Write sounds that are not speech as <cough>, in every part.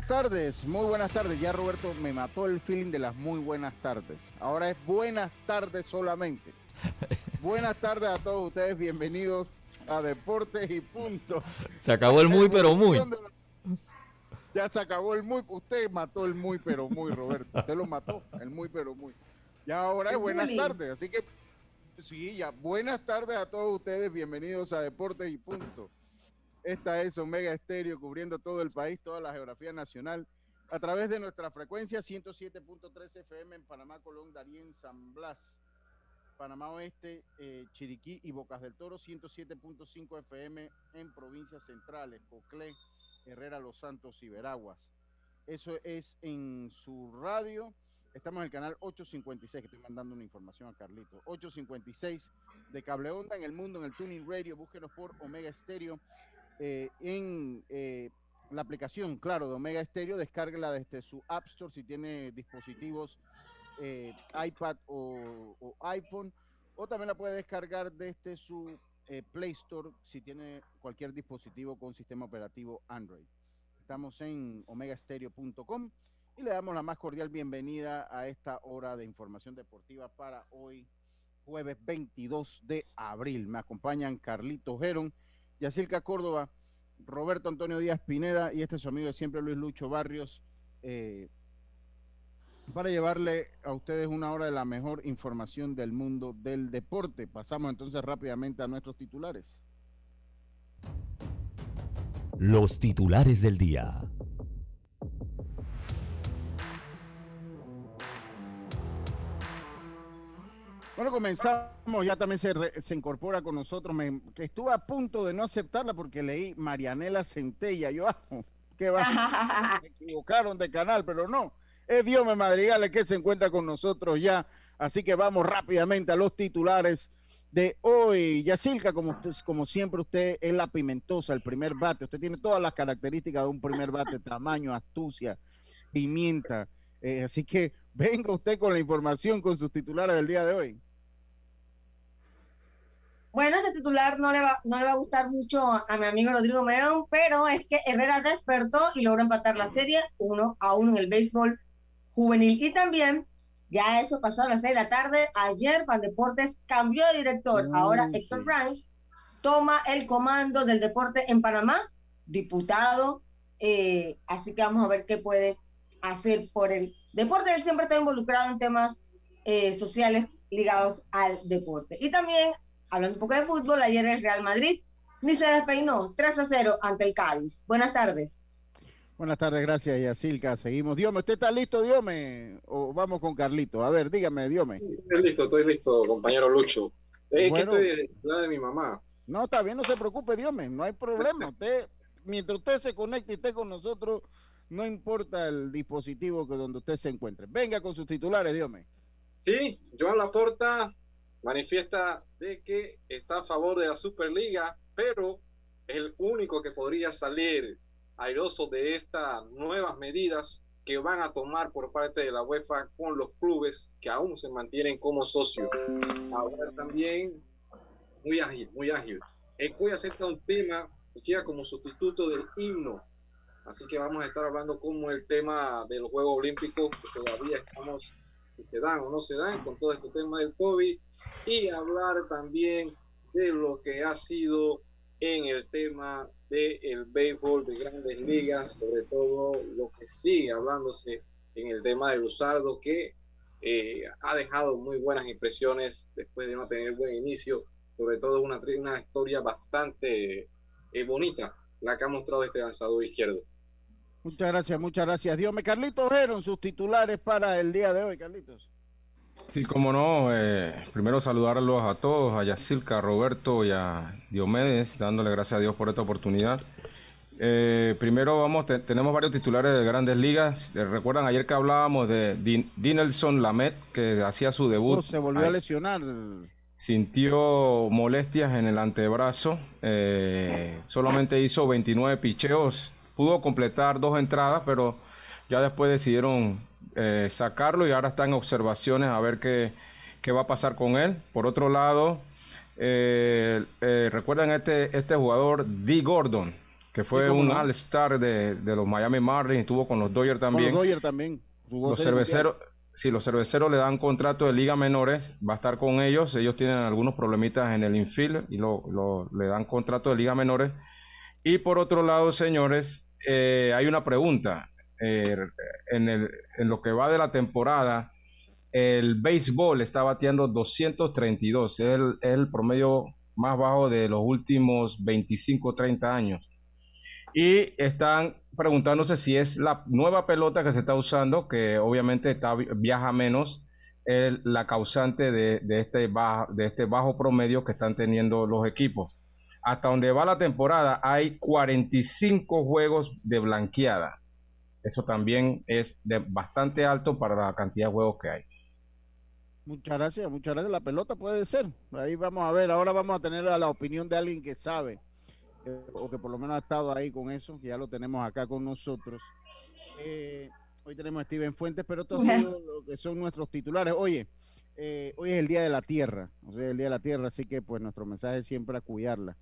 Buenas tardes, muy buenas tardes. Ya Roberto me mató el feeling de las muy buenas tardes. Ahora es buenas tardes solamente. <laughs> buenas tardes a todos ustedes, bienvenidos a Deportes y Punto. Se acabó el muy, pero muy. Ya se acabó el muy. Usted mató el muy, pero muy, Roberto. Usted lo mató, el muy, pero muy. Ya ahora es buenas tardes, así que sí, ya buenas tardes a todos ustedes, bienvenidos a Deportes y Punto. Esta es Omega Estéreo cubriendo todo el país, toda la geografía nacional, a través de nuestra frecuencia 107.3 FM en Panamá, Colón, Darién, San Blas, Panamá Oeste, eh, Chiriquí y Bocas del Toro, 107.5 FM en provincias centrales, Coclé, Herrera, Los Santos y Veraguas. Eso es en su radio. Estamos en el canal 856, que estoy mandando una información a Carlito. 856 de Cable Onda en el mundo, en el Tuning Radio. Búsquenos por Omega Estéreo eh, en eh, la aplicación, claro, de Omega Stereo, descárguela desde su App Store si tiene dispositivos eh, iPad o, iPhone, o también la puede descargar desde su Play Store si tiene cualquier dispositivo con sistema operativo Android. Estamos en omegastereo.com y le damos la más cordial bienvenida a esta hora de información deportiva para hoy, jueves 22 de abril. Me acompañan Carlito Geron Yacilca Córdoba, Roberto Antonio Díaz Pineda y este es su amigo de siempre, Luis Lucho Barrios, eh, para llevarle a ustedes una hora de la mejor información del mundo del deporte. Pasamos entonces rápidamente a nuestros titulares. Los titulares del día. Bueno, comenzamos, ya también se, re, se incorpora con nosotros, me, que estuve a punto de no aceptarla porque leí Marianela Centella, yo, ah, ¿qué va? <laughs> Me equivocaron de canal, pero no, es Dios Madrigales que se encuentra con nosotros ya, así que vamos rápidamente a los titulares de hoy. Yacilca, como, usted, como siempre, usted es la pimentosa, el primer bate, usted tiene todas las características de un primer bate, tamaño, astucia, pimienta, eh, así que venga usted con la información, con sus titulares del día de hoy. Bueno, este titular no le, va, no le va a gustar mucho a mi amigo Rodrigo Merón, pero es que Herrera despertó y logró empatar la serie uno a uno en el béisbol juvenil. Y también, ya eso pasó a las seis de la tarde, ayer Deportes cambió de director. Ahora Héctor sí. Brands toma el comando del deporte en Panamá, diputado. Eh, así que vamos a ver qué puede hacer por el deporte. Él siempre está involucrado en temas eh, sociales ligados al deporte. Y también hablando un poco de fútbol, ayer el Real Madrid ni se despeinó, 3 a 0 ante el Cádiz. Buenas tardes. Buenas tardes, gracias, Yacilca. Seguimos. Diome, ¿usted está listo, Diome? ¿O vamos con Carlito? A ver, dígame, Diome. Estoy listo, estoy listo, compañero Lucho. Es bueno, que estoy de la de mi mamá. No, está bien, no se preocupe, Diome, no hay problema. Usted, mientras usted se conecte y esté con nosotros, no importa el dispositivo que donde usted se encuentre. Venga con sus titulares, Diome. Sí, Joan Laporta manifiesta de que está a favor de la Superliga, pero es el único que podría salir airoso de estas nuevas medidas que van a tomar por parte de la UEFA con los clubes que aún se mantienen como socios. Ahora también, muy ágil, muy ágil. El COI acepta un tema que queda como sustituto del himno. Así que vamos a estar hablando como el tema de los Juegos Olímpicos, que todavía estamos, si se dan o no se dan, con todo este tema del COVID, y hablar también de lo que ha sido en el tema del béisbol de grandes ligas, sobre todo lo que sigue hablándose en el tema de Luzardo, que eh, ha dejado muy buenas impresiones después de no tener buen inicio, sobre todo una, una historia bastante eh, bonita la que ha mostrado este lanzador izquierdo. Muchas gracias, muchas gracias. Dios me Carlitos Heron, sus titulares para el día de hoy, Carlitos. Sí, como no, eh, primero saludarlos a todos, a Yacilca, a Roberto y a Diomedes, dándole gracias a Dios por esta oportunidad. Eh, primero vamos, tenemos varios titulares de grandes ligas. Eh, recuerdan ayer que hablábamos de Dinelson Lamet, que hacía su debut. Oh, se volvió a lesionar. Sintió molestias en el antebrazo. solamente hizo 29 picheos. Pudo completar dos entradas, pero ya después decidieron eh, sacarlo y ahora está en observaciones a ver qué, qué va a pasar con él. Por otro lado, eh, eh, recuerdan este, este jugador, D. Gordon, que fue un All-Star de, los Miami Marlins, estuvo con los Dodgers también. los Dodgers también. los cerveceros, si los cerveceros le dan contrato de liga menores, va a estar con ellos. Ellos tienen algunos problemitas en el infield y lo, le dan contrato de liga menores. Y por otro lado, señores, hay una pregunta. Eh, en, lo que va de la temporada, el béisbol está bateando 232, es el, promedio más bajo de los últimos 25 30 años. Y están preguntándose si es la nueva pelota que se está usando, que obviamente está, viaja menos, el, la causante de, este este bajo promedio que están teniendo los equipos. Hasta donde va la temporada hay 45 juegos de blanqueada. Eso también es de bastante alto para la cantidad de juegos que hay. Muchas gracias, muchas gracias. La pelota puede ser. Ahí vamos a ver. Ahora vamos a tener la, opinión de alguien que sabe, eh, o que por lo menos ha estado ahí con eso, que ya lo tenemos acá con nosotros. Eh, hoy tenemos a Steven Fuentes, pero estos son lo que son nuestros titulares. Oye, eh, hoy es el Día de la Tierra, o sea, el Día de la Tierra, así que pues nuestro mensaje es siempre a cuidarla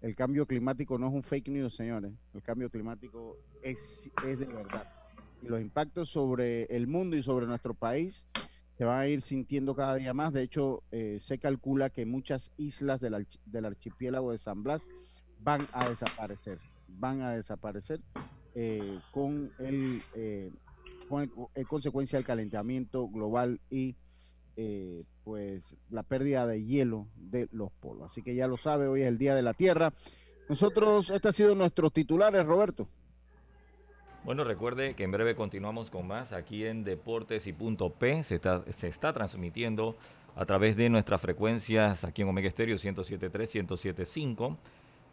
el cambio climático no es un fake news, señores. El cambio climático es, es de verdad. Y los impactos sobre el mundo y sobre nuestro país se van a ir sintiendo cada día más. De hecho, eh, se calcula que muchas islas del, archipiélago de San Blas van a desaparecer. Van a desaparecer eh, con, el, eh, con consecuencia del calentamiento global y eh, pues la pérdida de hielo de los polos. Así que ya lo sabe, hoy es el Día de la Tierra. Nosotros, este ha sido nuestros titulares, Roberto. Bueno, recuerde que en breve continuamos con más aquí en Deportes y Punto P. Se está, se está transmitiendo a través de nuestras frecuencias aquí en Omega Estéreo 107.3, 107.5.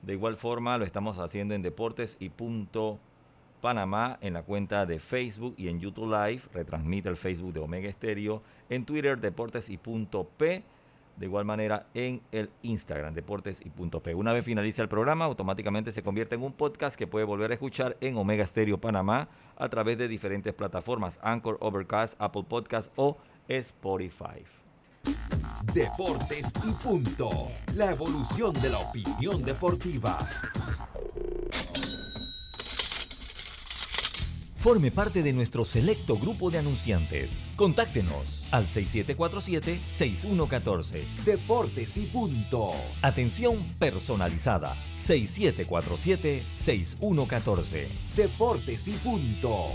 De igual forma lo estamos haciendo en Deportes y Punto Panamá en la cuenta de Facebook y en YouTube Live. Retransmite el Facebook de Omega Estéreo en Twitter, Deportes y punto P. De igual manera en el Instagram, Deportes y punto P. Una vez finaliza el programa, automáticamente se convierte en un podcast que puede volver a escuchar en Omega Stereo Panamá a través de diferentes plataformas, Anchor, Overcast, Apple Podcast o Spotify. Deportes y punto. La evolución de la opinión deportiva. Forme parte de nuestro selecto grupo de anunciantes. Contáctenos al 6747-6114. Deportes y punto. Atención personalizada. 6747-6114. Deportes y punto.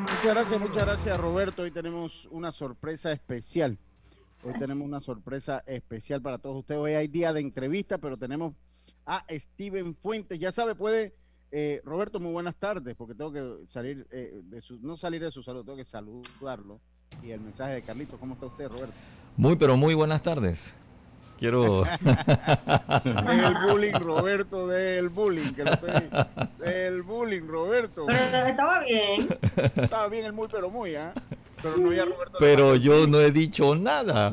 Muchas gracias, muchas gracias Roberto. Hoy tenemos una sorpresa especial Hoy tenemos una sorpresa especial para todos ustedes. Hoy hay día de entrevista, pero tenemos a Steven Fuentes. Ya sabe, puede, eh, Roberto, muy buenas tardes, porque tengo que salir eh, de su, no salir de su salud, tengo que saludarlo. Y el mensaje de Carlitos, ¿cómo está usted, Roberto? Muy, pero muy buenas tardes. Quiero. <laughs> el bullying, Roberto, del bullying. Que lo estoy... Del bullying, Roberto. Pero estaba bien. Estaba bien el muy, pero muy, ¿ah? Pero no ya Roberto. Pero yo no he dicho nada.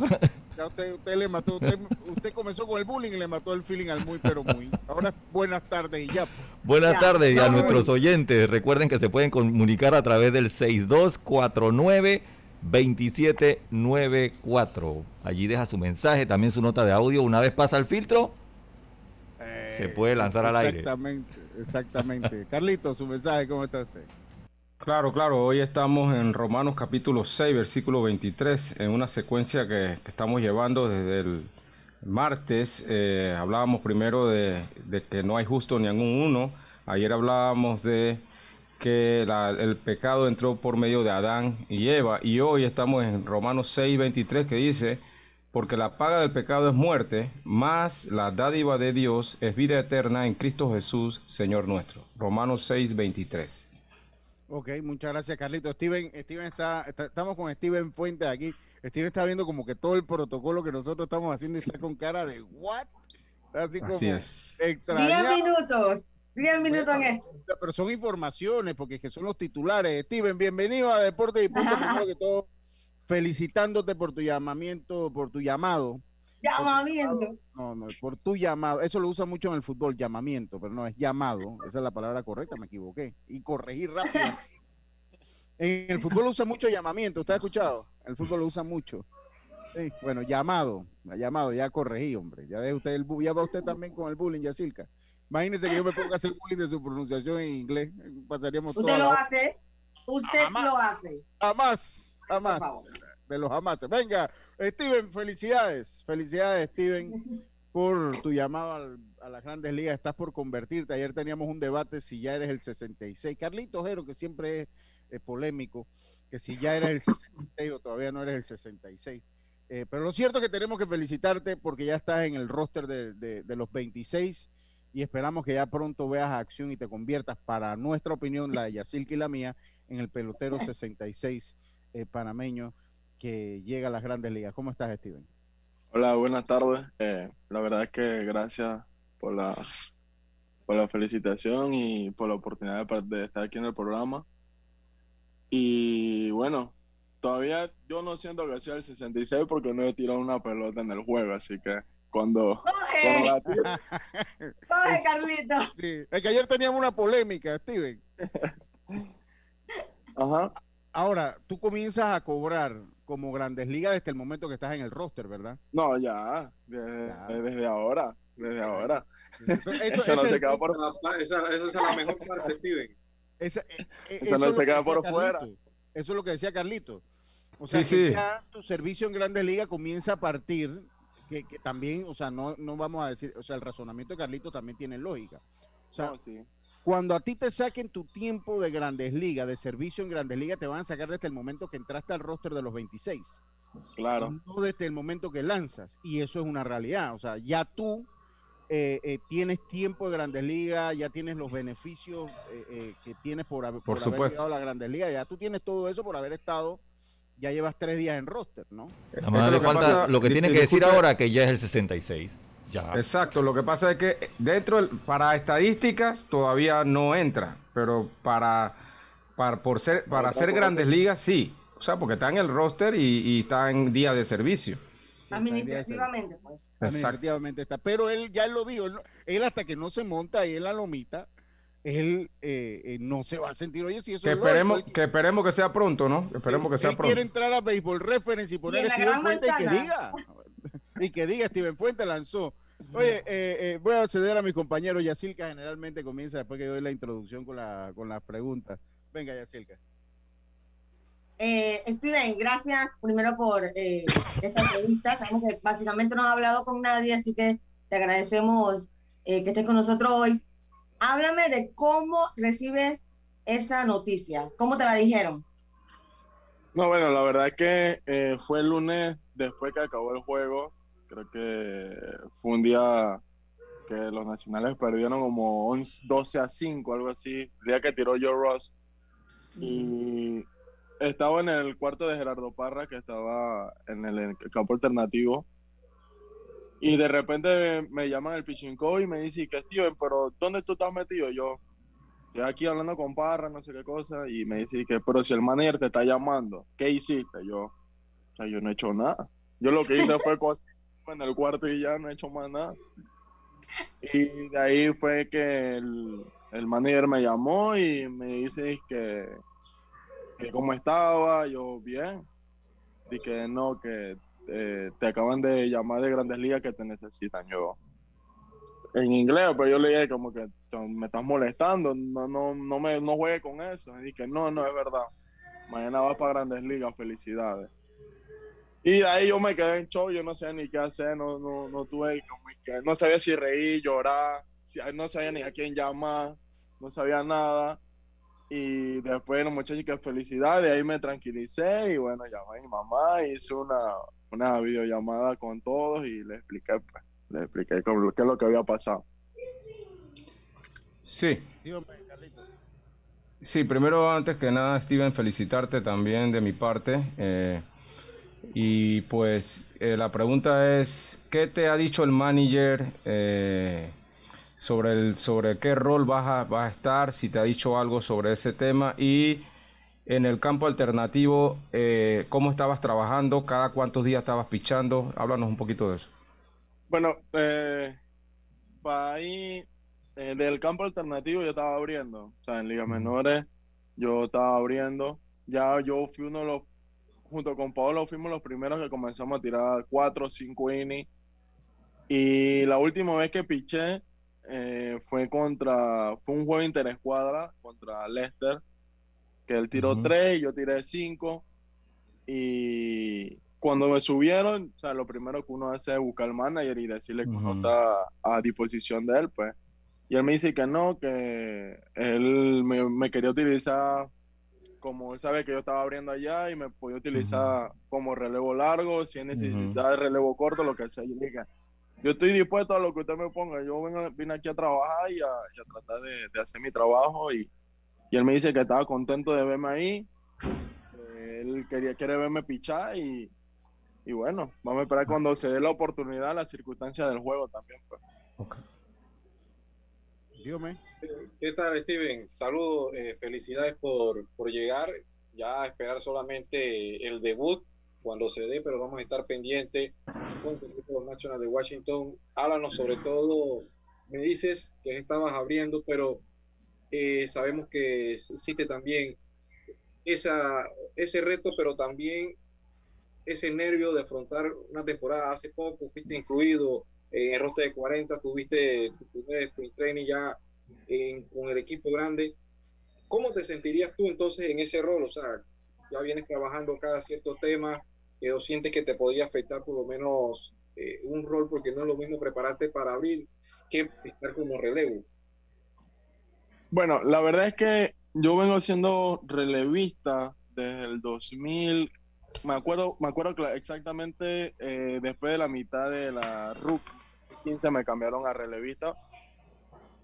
Ya usted, usted le mató, usted, usted, comenzó con el bullying y le mató el feeling al muy, pero muy. Ahora buenas tardes y ya. Buenas ya, tardes a nuestros oyentes. Recuerden que se pueden comunicar a través del 6249 2794. Allí deja su mensaje, también su nota de audio. Una vez pasa el filtro, eh, se puede lanzar al aire. Exactamente, exactamente. Carlito, su mensaje, ¿cómo está usted? Claro, claro, hoy estamos en Romanos capítulo 6, versículo 23, en una secuencia que, estamos llevando desde el martes. Eh, hablábamos primero de, que no hay justo ni ningún uno. Ayer hablábamos de que el pecado entró por medio de Adán y Eva. Y hoy estamos en Romanos 6, 23 que dice, porque la paga del pecado es muerte, más la dádiva de Dios es vida eterna en Cristo Jesús, Señor nuestro. Romanos 6, 23. Ok, muchas gracias Carlito. Steven, Steven está, está, estamos con Steven Fuentes aquí. Steven está viendo como que todo el protocolo que nosotros estamos haciendo y está con cara de ¿what? Así, como Así es. Diez minutos. 10 minutos en esto. Pero son informaciones, porque que son los titulares. Steven, bienvenido a Deportes y Punto. <laughs> Primero que todo, felicitándote por tu llamamiento, por tu llamado. Llamamiento. No, no, por tu llamado. Eso lo usa mucho en el fútbol, llamamiento, pero no es llamado. Esa es la palabra correcta, me equivoqué. Y corregí rápido. <laughs> en el fútbol usa mucho llamamiento, ¿usted ha escuchado? El fútbol lo usa mucho. Sí, bueno, llamado, llamado, ya corregí, hombre. Ya de usted el ya va usted también con el bullying, Yacilca. Imagínese que yo me ponga a hacer bullying de su pronunciación en inglés. Pasaríamos ¿Usted lo hace? ¿Usted jamás, lo hace? Jamás, jamás. De los jamás. Venga, Steven, felicidades. Felicidades, Steven, por tu llamado a las grandes ligas. Estás por convertirte. Ayer teníamos un debate si ya eres el 66. Carlito Ojero, que siempre es eh, polémico, que si ya eres el 66 o todavía no eres el 66. Eh, pero lo cierto es que tenemos que felicitarte porque ya estás en el roster de, de, de los 26 y esperamos que ya pronto veas acción y te conviertas, para nuestra opinión, la de Yacilca y la mía, en el pelotero 66 eh, panameño que llega a las grandes ligas. ¿Cómo estás, Steven? Hola, buenas tardes. Eh, la verdad es que gracias por la, por la felicitación y por la oportunidad de, de estar aquí en el programa. Y bueno, todavía yo no siento que sea el 66 porque no he tirado una pelota en el juego, así que cuando, cuando la tiro... Coge, <laughs> Carlito. Sí, es que ayer teníamos una polémica, Steven. <laughs> Ajá. Ahora, tú comienzas a cobrar como Grandes Ligas desde el momento que estás en el roster, ¿verdad? No, ya, desde, ya. desde ahora, desde ahora. Eso, eso <laughs> no se queda por esa, esa, es la mejor parte, Steven. Esa, eh, eso no se queda por fuera. Eso es lo que decía Carlito. O sea, sí, que sí. ya tu servicio en Grandes Ligas comienza a partir que, que, también, o sea, no, no vamos a decir, o sea, el razonamiento de Carlito también tiene lógica. O sea, No, sí. Cuando a ti te saquen tu tiempo de Grandes Ligas, de servicio en Grandes Ligas, te van a sacar desde el momento que entraste al roster de los 26. Claro. No desde el momento que lanzas. Y eso es una realidad. O sea, ya tú eh, eh, tienes tiempo de Grandes Ligas, ya tienes los beneficios eh, eh, que tienes por, haber- por haber llegado a la Grandes Ligas. Ya tú tienes todo eso por haber estado, ya llevas tres días en roster, ¿no? Nada más le lo que falta pasa- lo que tiene que decir ahora que ya es el 66. Ya. Exacto, lo que pasa es que dentro del- para estadísticas todavía no entra, pero para, para por ser para hacer grandes ligas sí, o sea, porque está en el roster y, y está en día de servicio. Administrativamente, pues. Exacto. Administrativamente está. Pero él ya lo dijo, él, hasta que no se monta ahí en la lomita, él eh, eh, no se va a sentir, oye, si eso Que es esperemos, que esperemos que sea pronto, ¿no? Esperemos que sea él quiere pronto. entrar a Baseball Reference y poner en la Gran y que diga. Y que diga, Steven Fuentes lanzó. Oye, eh, eh, voy a ceder a mis compañeros. Yacilca generalmente comienza después que doy la introducción con, la, con las preguntas. Venga, Yacilca. Eh, Steven, gracias primero por eh, esta entrevista. Sabemos que básicamente no has hablado con nadie, así que te agradecemos eh, que estés con nosotros hoy. Háblame de cómo recibes esa noticia, cómo te la dijeron. No, bueno, la verdad es que eh, fue el lunes después que acabó el juego. Creo que fue un día que los nacionales perdieron como 11, 12 a 5, algo así. El día que tiró Joe Ross. Y estaba en el cuarto de Gerardo Parra, que estaba en el, campo alternativo. Y de repente me, llaman el pichinco y me dice que Steven, pero ¿dónde tú estás metido? Yo, estoy aquí hablando con Parra, no sé qué cosa, y me dice que, pero si el manager te está llamando, ¿qué hiciste? Yo, o sea, yo no he hecho nada. Yo lo que hice fue en el cuarto y ya no he hecho más nada. Y de ahí fue que el, el manager me llamó y me dice que, que cómo estaba, yo bien. Que no, que eh, te acaban de llamar de Grandes Ligas que te necesitan. Yo, en inglés, pero yo le dije como que me estás molestando, no, no, no me no juegue con eso. Y que no, no es verdad. Mañana vas para Grandes Ligas, felicidades. Y de ahí yo me quedé en show, yo no sabía ni qué hacer, no, no, no tuve no sabía si reír, llorar, no sabía ni a quién llamar, no sabía nada. Y después los muchachos que felicidad, de ahí me tranquilicé y bueno, llamé a mi mamá, hice una, una videollamada con todos y le expliqué, pues, le expliqué qué es lo que había pasado. Sí. Sí, primero antes que nada, Steven, felicitarte también de mi parte. Eh, y pues eh, la pregunta es, ¿qué te ha dicho el manager eh, sobre, el, sobre qué rol vas a, vas a estar? Si te ha dicho algo sobre ese tema y en el campo alternativo, eh, ¿cómo estabas trabajando? ¿Cada cuántos días estabas pichando? Háblanos un poquito de eso. Bueno, eh, para ahí, del campo alternativo yo estaba abriendo, o sea, en Liga Menores yo estaba abriendo. Ya yo fui uno de los junto con Pablo fuimos los primeros que comenzamos a tirar cuatro o cinco innings. Y la última vez que piché eh, fue contra, fue un juego interescuadra contra Lester, que él tiró tres y yo tiré cinco. Y cuando me subieron, o sea, lo primero que uno hace es buscar al manager y decirle que uno está a disposición de él, pues. Y él me dice que no, que él me, me quería utilizar como él sabe que yo estaba abriendo allá y me podía utilizar como relevo largo, si es necesidad de relevo corto, lo que sea. Yo dije, yo estoy dispuesto a lo que usted me ponga. Yo vengo, vine aquí a trabajar y a, tratar de, hacer mi trabajo. Y, y, él me dice que estaba contento de verme ahí. él quería quiere verme pichar y, y, bueno, vamos a esperar cuando se dé la oportunidad, las circunstancias del juego también. Pues. ¿Qué tal, Steven? Saludos, eh, felicidades por, por llegar. Ya a esperar solamente el debut cuando se dé, pero vamos a estar pendientes con el equipo Nacional de Washington. Háblanos sobre todo, me dices que estabas abriendo, pero eh, sabemos que existe también esa, ese reto, pero también ese nervio de afrontar una temporada. Hace poco fuiste incluido en el roster de 40, tuviste tu primer sprint training ya con el equipo grande. ¿Cómo te sentirías tú entonces en ese rol? O sea, ya vienes trabajando cada cierto tema, eh, o sientes que te podría afectar por lo menos eh, un rol, porque no es lo mismo prepararte para abrir que estar como relevo. Bueno, la verdad es que yo vengo siendo relevista desde el 2000, me acuerdo, me acuerdo exactamente eh, después de la mitad de la RUC 15 me cambiaron a relevista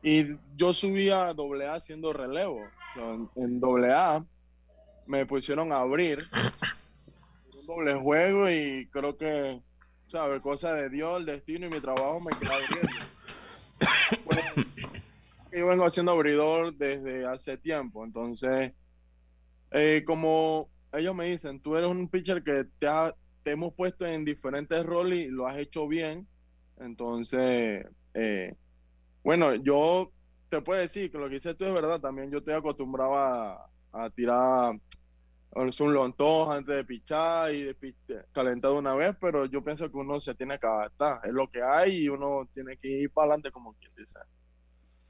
y yo subí a AA haciendo relevo. en, doble AA me pusieron a abrir un doble juego y creo que, ¿sabes? Cosa de Dios, el destino y mi trabajo me quedó abriendo. yo vengo haciendo abridor desde hace tiempo, entonces, eh, como ellos me dicen, tú eres un pitcher que te, te hemos puesto en diferentes roles y lo has hecho bien, entonces, eh, bueno, yo te puedo decir que lo que dices tú es verdad. También yo estoy acostumbrado a, tirar un lontón antes de pichar y de calentar una vez, pero yo pienso que uno se tiene que adaptar. Es lo que hay y uno tiene que ir para adelante como quien dice.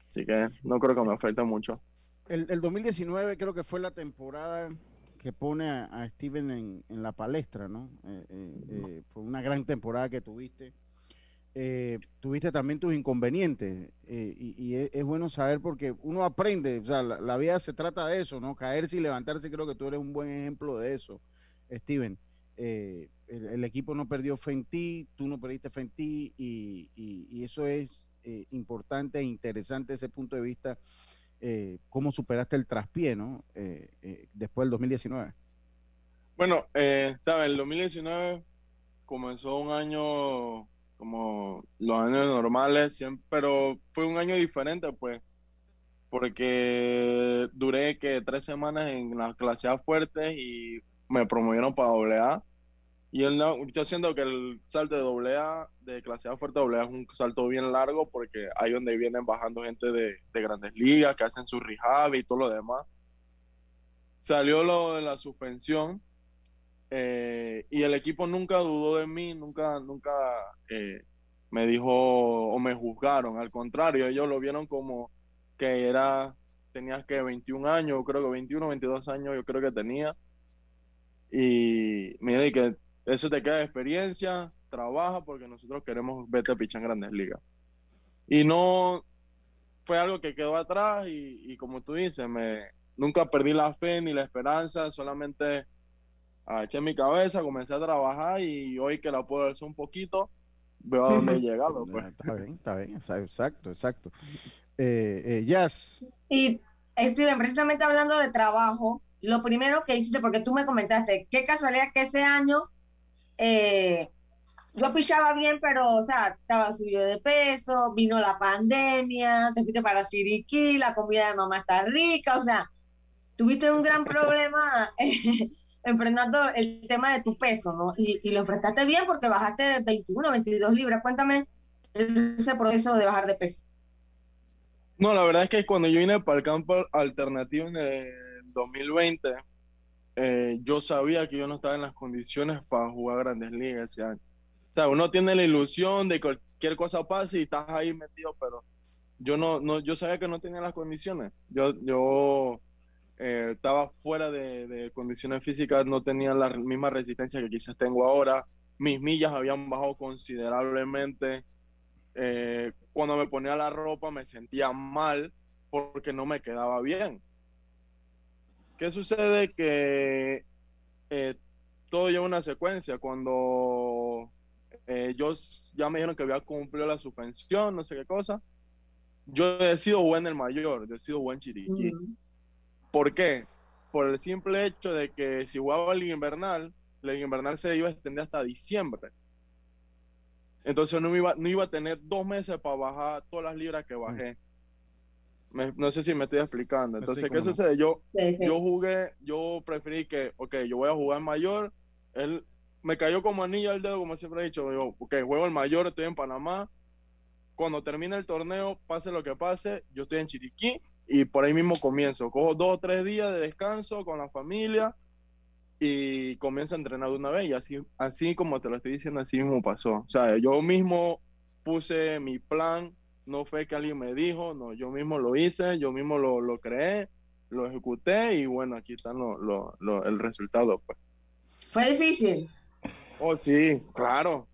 Así que no creo que me afecte mucho. El, 2019 creo que fue la temporada que pone a, Steven en, la palestra, ¿no? Eh, eh, eh, fue una gran temporada que tuviste eh, tuviste también tus inconvenientes eh, y, es, bueno saber porque uno aprende, o sea, la, vida se trata de eso, ¿no? Caerse y levantarse, creo que tú eres un buen ejemplo de eso, Steven. Eh, el, equipo no perdió fe en ti, tú no perdiste fe en ti y, eso es importante e interesante ese punto de vista, cómo superaste el traspié, ¿no? después del 2019. Bueno, eh, ¿sabes? El 2019 comenzó un año como los años normales, siempre, pero fue un año diferente, pues, porque duré que tres semanas en la clase A fuerte y me promovieron para doble A. Y el, yo siento que el salto de doble A, de clase A fuerte a doble A, es un salto bien largo porque ahí donde vienen bajando gente de, de grandes ligas, que hacen su rehab y todo lo demás. Salió lo de la suspensión eh, y el equipo nunca dudó de mí, nunca, nunca eh, me dijo o me juzgaron. Al contrario, ellos lo vieron como que era, tenías que 21 años, creo que 21, 22 años, yo creo que tenía. Y mira, y que eso te queda de experiencia, trabaja porque nosotros queremos verte a pichar en grandes ligas. Y no fue algo que quedó atrás y, y como tú dices, me, nunca perdí la fe ni la esperanza, solamente eché mi cabeza, comencé a trabajar y hoy que la puedo hacer un poquito, veo a dónde <laughs> he llegado. Pues. Está bien, está bien, exacto, exacto. Eh, eh, Jazz. Y Steven, precisamente hablando de trabajo, lo primero que hiciste, porque tú me comentaste, qué casualidad que ese año eh, yo pichaba bien, pero, o sea, estaba subido de peso, vino la pandemia, te fuiste para Chiriquí, la comida de mamá está rica, o sea, tuviste un gran <laughs> problema <laughs> enfrentando el tema de tu peso, ¿no? Y, lo enfrentaste bien porque bajaste 21, 22 libras. Cuéntame ese proceso de bajar de peso. No, la verdad es que cuando yo vine para el campo alternativo en el 2020, eh, yo sabía que yo no estaba en las condiciones para jugar grandes ligas ese año. O sea, uno tiene la ilusión de que cualquier cosa pase y estás ahí metido, pero yo no, no yo sabía que no tenía las condiciones. Yo, yo eh, estaba fuera de, de, condiciones físicas, no tenía la misma resistencia que quizás tengo ahora. Mis millas habían bajado considerablemente. Eh, cuando me ponía la ropa me sentía mal porque no me quedaba bien. ¿Qué sucede? Que eh, todo lleva una secuencia. Cuando yo ya me dijeron que había cumplido la suspensión, no sé qué cosa, yo decido buen el mayor, decido buen Chiriquí. Mm. ¿Por qué? Por el simple hecho de que si jugaba el invernal, el invernal se iba a extender hasta diciembre. Entonces no iba, no iba a tener dos meses para bajar todas las libras que bajé. Me, no sé si me estoy explicando. Entonces, sí, ¿qué sucede? Yo, sí, sí. yo jugué, yo preferí que, ok, yo voy a jugar mayor. Él me cayó como anillo al dedo, como siempre he dicho. Yo, ok, juego el mayor, estoy en Panamá. Cuando termine el torneo, pase lo que pase, yo estoy en Chiriquí y por ahí mismo comienzo. Cojo dos o tres días de descanso con la familia y comienzo a entrenar de una vez. Y así, así como te lo estoy diciendo, así mismo pasó. O sea, yo mismo puse mi plan, no fue que alguien me dijo, no, yo mismo lo hice, yo mismo lo, lo creé, lo ejecuté y bueno, aquí está lo, lo, lo, el resultado. Pues. ¿Fue difícil? Oh, sí, claro,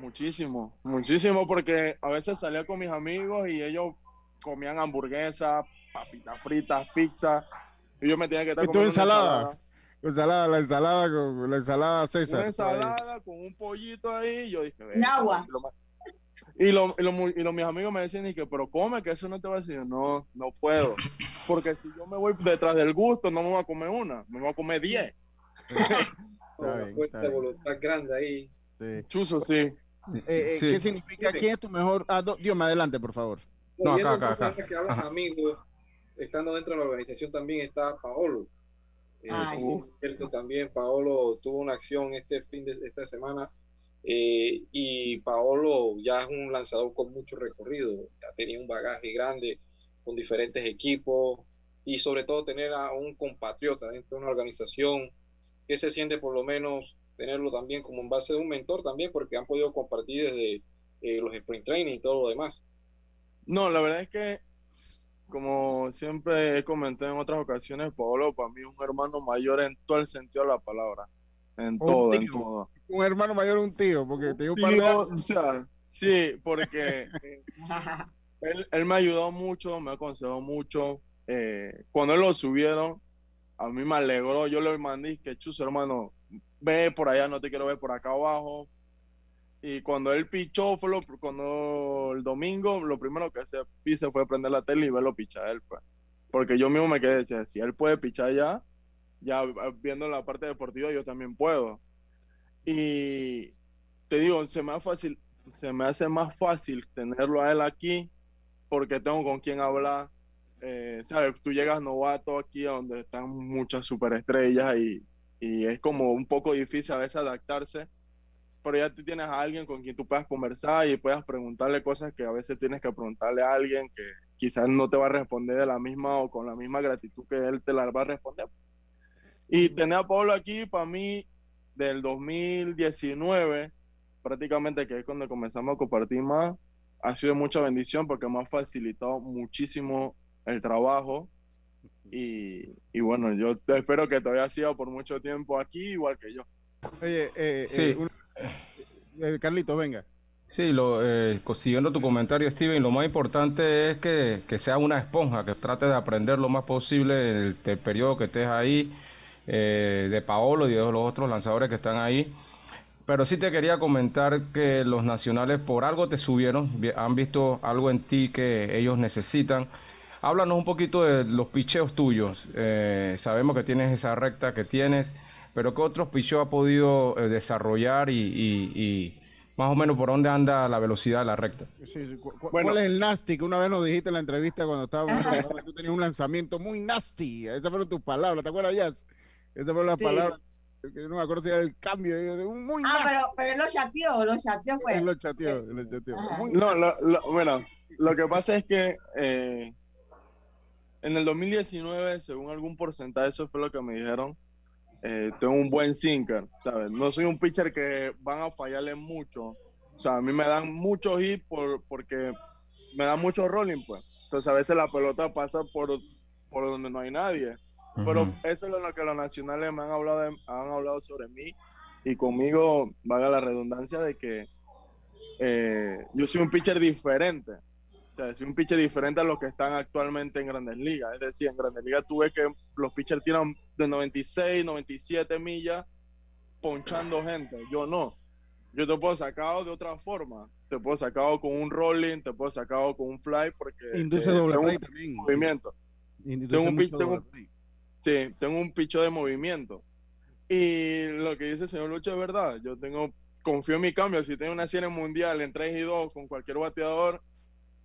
muchísimo, muchísimo porque a veces salía con mis amigos y ellos comían hamburguesas, papitas fritas, pizza, y yo me tenía que estar ¿Y tu ensalada? ensalada, la ensalada con la ensalada César. Una ensalada con un pollito ahí, yo dije, y agua. Y, lo, y, lo, y lo, mis amigos me decían, y que, pero come, que eso no te va a decir. No, no puedo. Porque si yo me voy detrás del gusto, no me voy a comer una, me voy a comer diez. <laughs> Una fuerza de voluntad grande ahí. Sí. Chuzo, sí. Eh, eh, sí. ¿Qué significa? ¿Quién es tu mejor? Ah, do, Dios, me adelante, por favor. No, acá, acá, acá. Que hablas amigos, estando dentro de la organización también está Paolo. Eh, ah, sí. También Paolo tuvo una acción este fin de esta semana eh, y Paolo ya es un lanzador con mucho recorrido, ya tenía un bagaje grande con diferentes equipos y sobre todo tener a un compatriota dentro de una organización que se siente por lo menos tenerlo también como en base de un mentor también porque han podido compartir desde eh, los sprint training y todo lo demás. No, la verdad es que como siempre he comentado en otras ocasiones, Paolo para mí es un hermano mayor en todo el sentido de la palabra. En todo, en todo. Un hermano mayor un tío, porque te un tío, o sea, sí, porque eh, él, él, me ayudó mucho, me aconsejó mucho. Eh, cuando él lo subieron, a mí me alegró. Yo le mandé que chuzo, hermano, ve por allá, no te quiero ver por acá abajo. Y cuando él pichó, fue lo, cuando el domingo, lo primero que se hice fue prender la tele y verlo pichar él, pues. Porque yo mismo me quedé, decía, si él puede pichar ya, ya viendo la parte deportiva, yo también puedo. Y te digo, se me ha facil, se me hace más fácil tenerlo a él aquí porque tengo con quién hablar. Eh, ¿Sabes? Tú llegas novato aquí a donde están muchas superestrellas y, y es como un poco difícil a veces adaptarse, pero ya tú tienes a alguien con quien tú puedas conversar y puedas preguntarle cosas que a veces tienes que preguntarle a alguien que quizás no te va a responder de la misma o con la misma gratitud que él te la va a responder. Y tener a Pablo aquí, para mí, del 2019, prácticamente que es cuando comenzamos a compartir más, ha sido mucha bendición porque me ha facilitado muchísimo el trabajo. Y, y bueno, yo espero que todavía siga por mucho tiempo aquí, igual que yo. Oye, eh, Sí. eh, un- eh, Carlito, venga. Sí, lo, eh, siguiendo tu comentario, Steven, lo más importante es que, que sea una esponja, que trate de aprender lo más posible en el, periodo que estés ahí, eh, de Paolo y de los otros lanzadores que están ahí. Pero sí te quería comentar que los nacionales por algo te subieron, han visto algo en ti que ellos necesitan. Háblanos un poquito de los picheos tuyos. Eh, sabemos que tienes esa recta que tienes, pero ¿qué otros picheos ha podido eh, desarrollar y, y- y más o menos por dónde anda la velocidad de la recta? Sí, sí, cu- cu- Bueno. ¿Cuál es el nasty que una vez nos dijiste en la entrevista cuando estábamos tú tenías un lanzamiento muy nasty? Esas fueron tus palabras, ¿te acuerdas, Jazz? Esas fueron las Sí. palabras. no me acuerdo si era el cambio. muy Ah, pero, pero él lo chateó, lo chateó pues. Él lo chateó, él lo chateó. No, lo, lo- bueno, lo que pasa es que eh, en el 2019, según algún porcentaje, eso fue lo que me dijeron, eh, tengo un buen sinker, ¿sabes? No soy un pitcher que van a fallarle mucho. O sea, a mí me dan muchos hits por, porque me dan mucho rolling, pues. Entonces, a veces la pelota pasa por, por donde no hay nadie. Pero eso es lo que los nacionales me han hablado, de- han hablado sobre mí y conmigo, valga la redundancia, de que eh, yo soy un pitcher diferente. O sea, soy un pitcher diferente a los que están actualmente en Grandes Ligas. Es decir, en Grandes Ligas tuve que los pitchers tiran de 96, 97 millas ponchando gente. Yo no. Yo te puedo sacar de otra forma. Te puedo sacar con un rolling, te puedo sacar con un fly porque Induce eh, doble play también. movimiento. Induce Tengo un pitch- tengo. Sí, tengo un picho de movimiento. Y lo que dice el señor Lucho es verdad. Yo tengo, confío en mi cambio. Si tengo una serie mundial en 3 y 2 con cualquier bateador,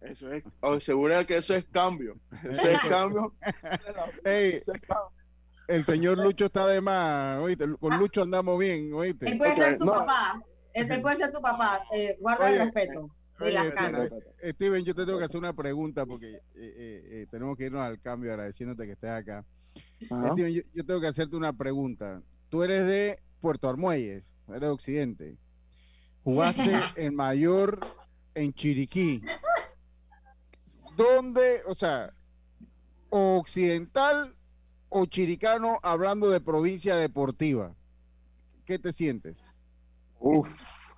eso es, asegura que eso es cambio. Eso es cambio. <laughs> Ey, Eso es cambio. el señor Lucho está de más, oíste. Con Lucho andamos bien, oíste. Él puede ser tu no. papá. Él, puede ser tu papá. Eh, guarda Oye, el respeto. las Steven, canas. Steven, yo te tengo que hacer una pregunta porque eh, eh, eh, tenemos que irnos al cambio agradeciéndote que estés acá. Ajá. Steven, yo, yo tengo que hacerte una pregunta. Tú eres de Puerto Armuelles, eres de Occidente. Jugaste <laughs> en mayor en Chiriquí. ¿Dónde, o sea, o occidental o chiricano hablando de provincia deportiva? ¿Qué te sientes? Uf,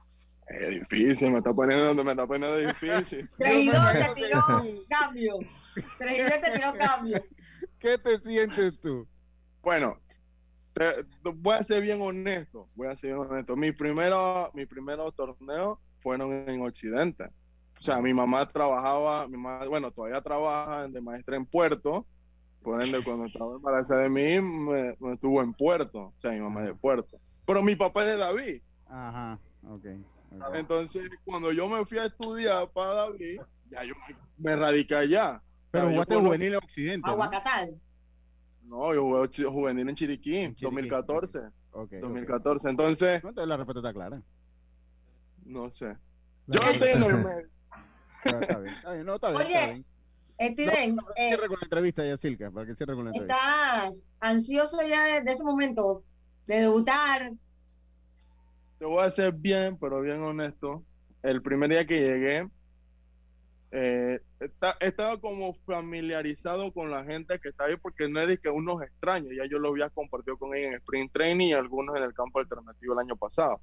es difícil, me está poniendo, me está poniendo difícil. <laughs> Traidor te tiró cambio. Traidor te tiró cambio. ¿Qué te sientes tú? Bueno, te- voy a ser bien honesto, voy a ser bien honesto. Mi primero, mi primero torneo fueron en Occidente. O sea, mi mamá trabajaba, mi mamá, bueno, todavía trabaja de maestra en Puerto. Por ende, cuando estaba embarazada de mí, me, me estuvo en Puerto. O sea, mi mamá es de Puerto. Pero mi papá es de David. Ajá, ok. ok. Entonces, cuando yo me fui a estudiar para David, ya yo me, me radiqué allá. Pero jugaste juvenil en Occidente. ¿no? Aguacatal. No, yo jugué juvenil en Chiriquí, En Chiriquí, 2014. Ok, ok. 2014. Entonces, No, entonces la respuesta está clara. no sé. La Yo tengo está. Está, está bien, está bien, no, está bien, Oye, está bien. Steven, No, eh, cierra con la entrevista, Yacilca, para que cierre con la entrevista. ¿estás ansioso ya de, de ese momento de debutar? Te voy a ser bien, pero bien honesto. El primer día que llegué, eh, esta- estaba como familiarizado con la gente que está ahí porque no es que unos extraños, ya yo lo había compartido con ellos en Spring Training y algunos en el campo alternativo el año pasado.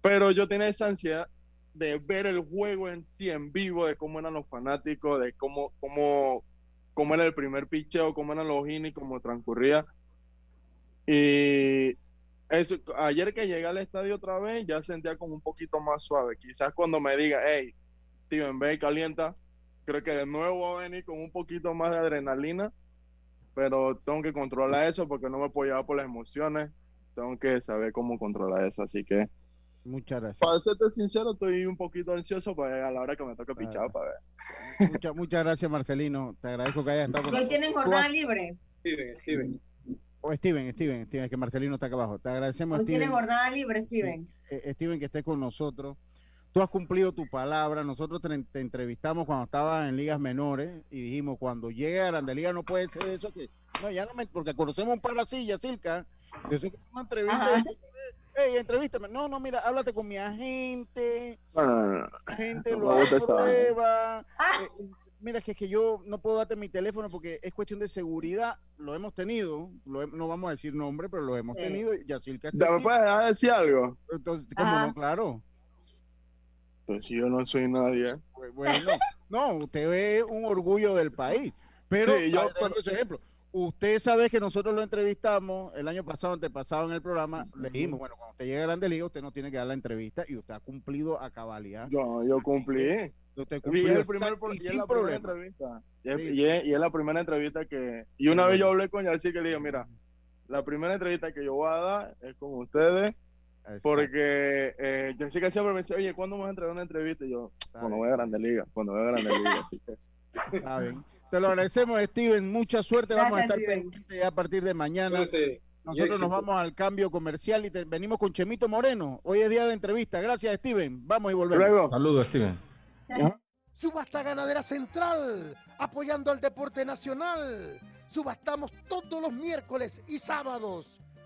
Pero yo tenía esa ansiedad de ver el juego en sí, en vivo, de cómo eran los fanáticos, de cómo, cómo, cómo era el primer picheo, cómo eran los innings, cómo transcurría. Y eso, ayer que llegué al estadio otra vez, ya sentía como un poquito más suave. Quizás cuando me diga, hey, Steven, ve y calienta, creo que de nuevo va a venir con un poquito más de adrenalina, pero tengo que controlar eso porque no me puedo llevar por las emociones. Tengo que saber cómo controlar eso. Así que Muchas gracias. Para serte sincero, estoy un poquito ansioso para a la hora que me toque pichar para ver. Muchas, muchas gracias, Marcelino. Te agradezco que hayas estado con Hoy tienen jornada has- libre. Steven, Steven. Oh, Steven, Steven, Steven, que Marcelino está acá abajo. Te agradecemos, Hoy Steven. tienen jornada libre, Steven. eh, Steven, que estés con nosotros. Tú has cumplido tu palabra. Nosotros te, te entrevistamos cuando estabas en ligas menores y dijimos, cuando llegue a Grande Liga no puede ser eso que... No, ya no me... Porque conocemos un par así, Silca. De eso que una entrevista... Hey, entrevístame. No, no, mira, háblate con mi agente. No, no, no. La gente No lo me gusta esa vaina. aprueba. Eh, mira, que es que yo no puedo darte mi teléfono porque es cuestión de seguridad. Lo hemos tenido. lo he- no vamos a decir nombre, pero lo hemos Sí. tenido. Yacilca ¿Ya ¿Me puedes dejar decir algo? Entonces, ¿cómo Ajá. no? Claro. Pues si yo no soy nadie. Pues, Bueno, no, usted es un orgullo del país. Pero, Sí, yo- ah, tengo ese ejemplo. Usted sabe que nosotros lo entrevistamos el año pasado, antepasado en el programa. Le dijimos, bueno, cuando usted llegue a Grande Liga, usted no tiene que dar la entrevista y usted ha cumplido a cabalidad. Yo, yo cumplí. Usted Y cumplió el primer exacto y sin la problema. entrevista. Y es, Sí, y sí. es- y es la primera entrevista que. Y una vez yo hablé con Yacir que le dije, mira, la primera entrevista que yo voy a dar es con ustedes. Porque eh, Jessica siempre me dice, oye, ¿cuándo me vas a entregar una entrevista? Y yo, cuando voy a Grande <laughs> Liga, cuando voy a Grande Liga. Así que. Está bien. Te lo agradecemos, Steven. Mucha suerte. Vamos a estar pendientes a partir de mañana. Suerte Nosotros nos vamos al cambio comercial y te- venimos con Chemito Moreno. Hoy es día de entrevista. Gracias, Steven. Vamos y volvemos. Saludos, Steven. Subasta Ganadera Central, apoyando al deporte nacional. Subastamos todos los miércoles y sábados,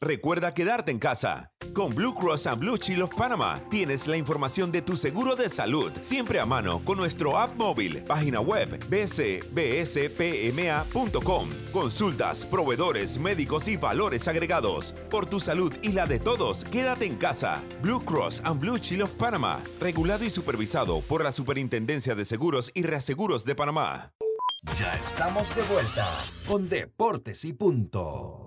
Recuerda quedarte en casa. Con Blue Cross and Blue Shield of Panama tienes la información de tu seguro de salud siempre a mano con nuestro app móvil, página web bcbspma.com. Consultas, proveedores, médicos y valores agregados. Por tu salud y la de todos, quédate en casa. Blue Cross and Blue Shield of Panama, regulado y supervisado por la Superintendencia de Seguros y Reaseguros de Panamá. Ya estamos de vuelta con Deportes y Punto.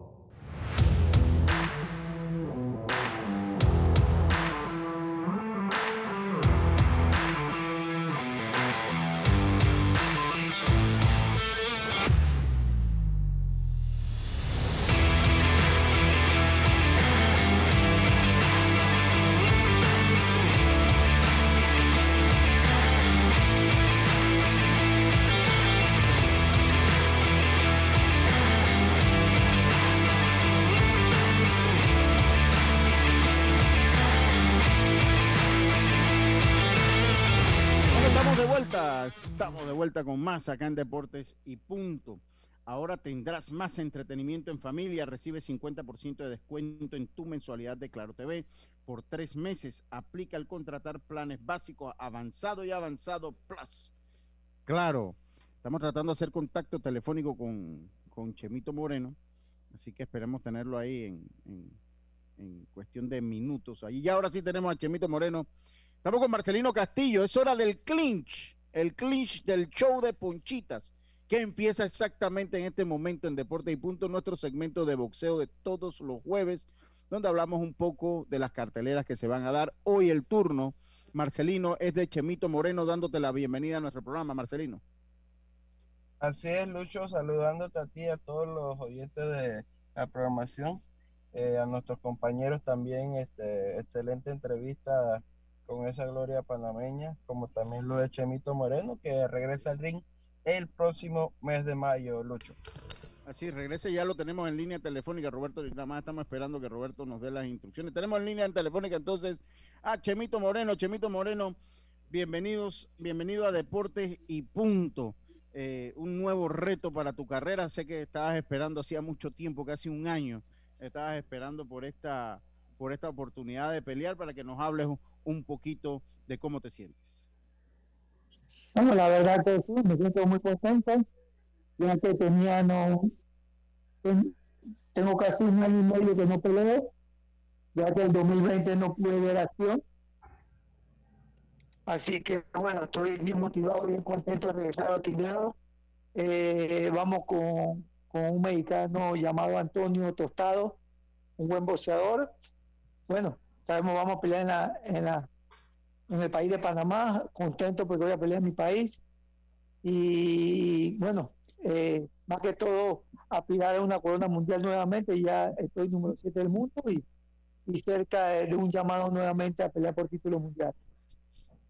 Más acá en Deportes y punto. Ahora tendrás más entretenimiento en familia, recibe 50% de descuento en tu mensualidad de Claro TV por tres meses. Aplica al contratar planes básicos avanzado y avanzado plus. Claro, estamos tratando de hacer contacto telefónico con, con Chemito Moreno, así que esperemos tenerlo ahí en, en- en cuestión de minutos. Ahí ya ahora sí tenemos a Chemito Moreno. Estamos con Marcelino Castillo. Es hora del clinch, el clinch del show de Ponchitas, que empieza exactamente en este momento en Deporte y Punto, nuestro segmento de boxeo de todos los jueves, donde hablamos un poco de las carteleras que se van a dar. Hoy el turno, Marcelino, es de Chemito Moreno, dándote la bienvenida a nuestro programa, Marcelino. Así es, Lucho, saludándote a ti a todos los oyentes de la programación, eh, a nuestros compañeros también, este, excelente entrevista con esa gloria panameña, como también lo de Chemito Moreno, que regresa al ring el próximo mes de mayo, Lucho. Así, regrese, ya lo tenemos en línea telefónica, Roberto, nada más estamos esperando que Roberto nos dé las instrucciones. Tenemos en línea telefónica entonces a Chemito Moreno. Chemito Moreno, bienvenidos, bienvenido a Deportes y Punto. eh, un nuevo reto para tu carrera. Sé que estabas esperando hacía mucho tiempo, casi un año, estabas esperando por esta, por esta oportunidad de pelear para que nos hables un, un poquito de cómo te sientes. Bueno, la verdad que sí, me siento muy contento, ya que tenía no, ten- tengo casi un año y medio que no peleo, ya que el 2020 no pude ver acción. Así que bueno, estoy bien motivado, bien contento de regresar al tinglado. Eh, vamos con, con un mexicano llamado Antonio Tostado, un buen boxeador. Bueno, sabemos vamos a pelear en la, en la en el país de Panamá, contento porque voy a pelear en mi país. Y bueno, eh, más que todo, aspirar a una corona mundial nuevamente. Ya estoy número 7 del mundo y, y cerca de, de un llamado nuevamente a pelear por título mundial.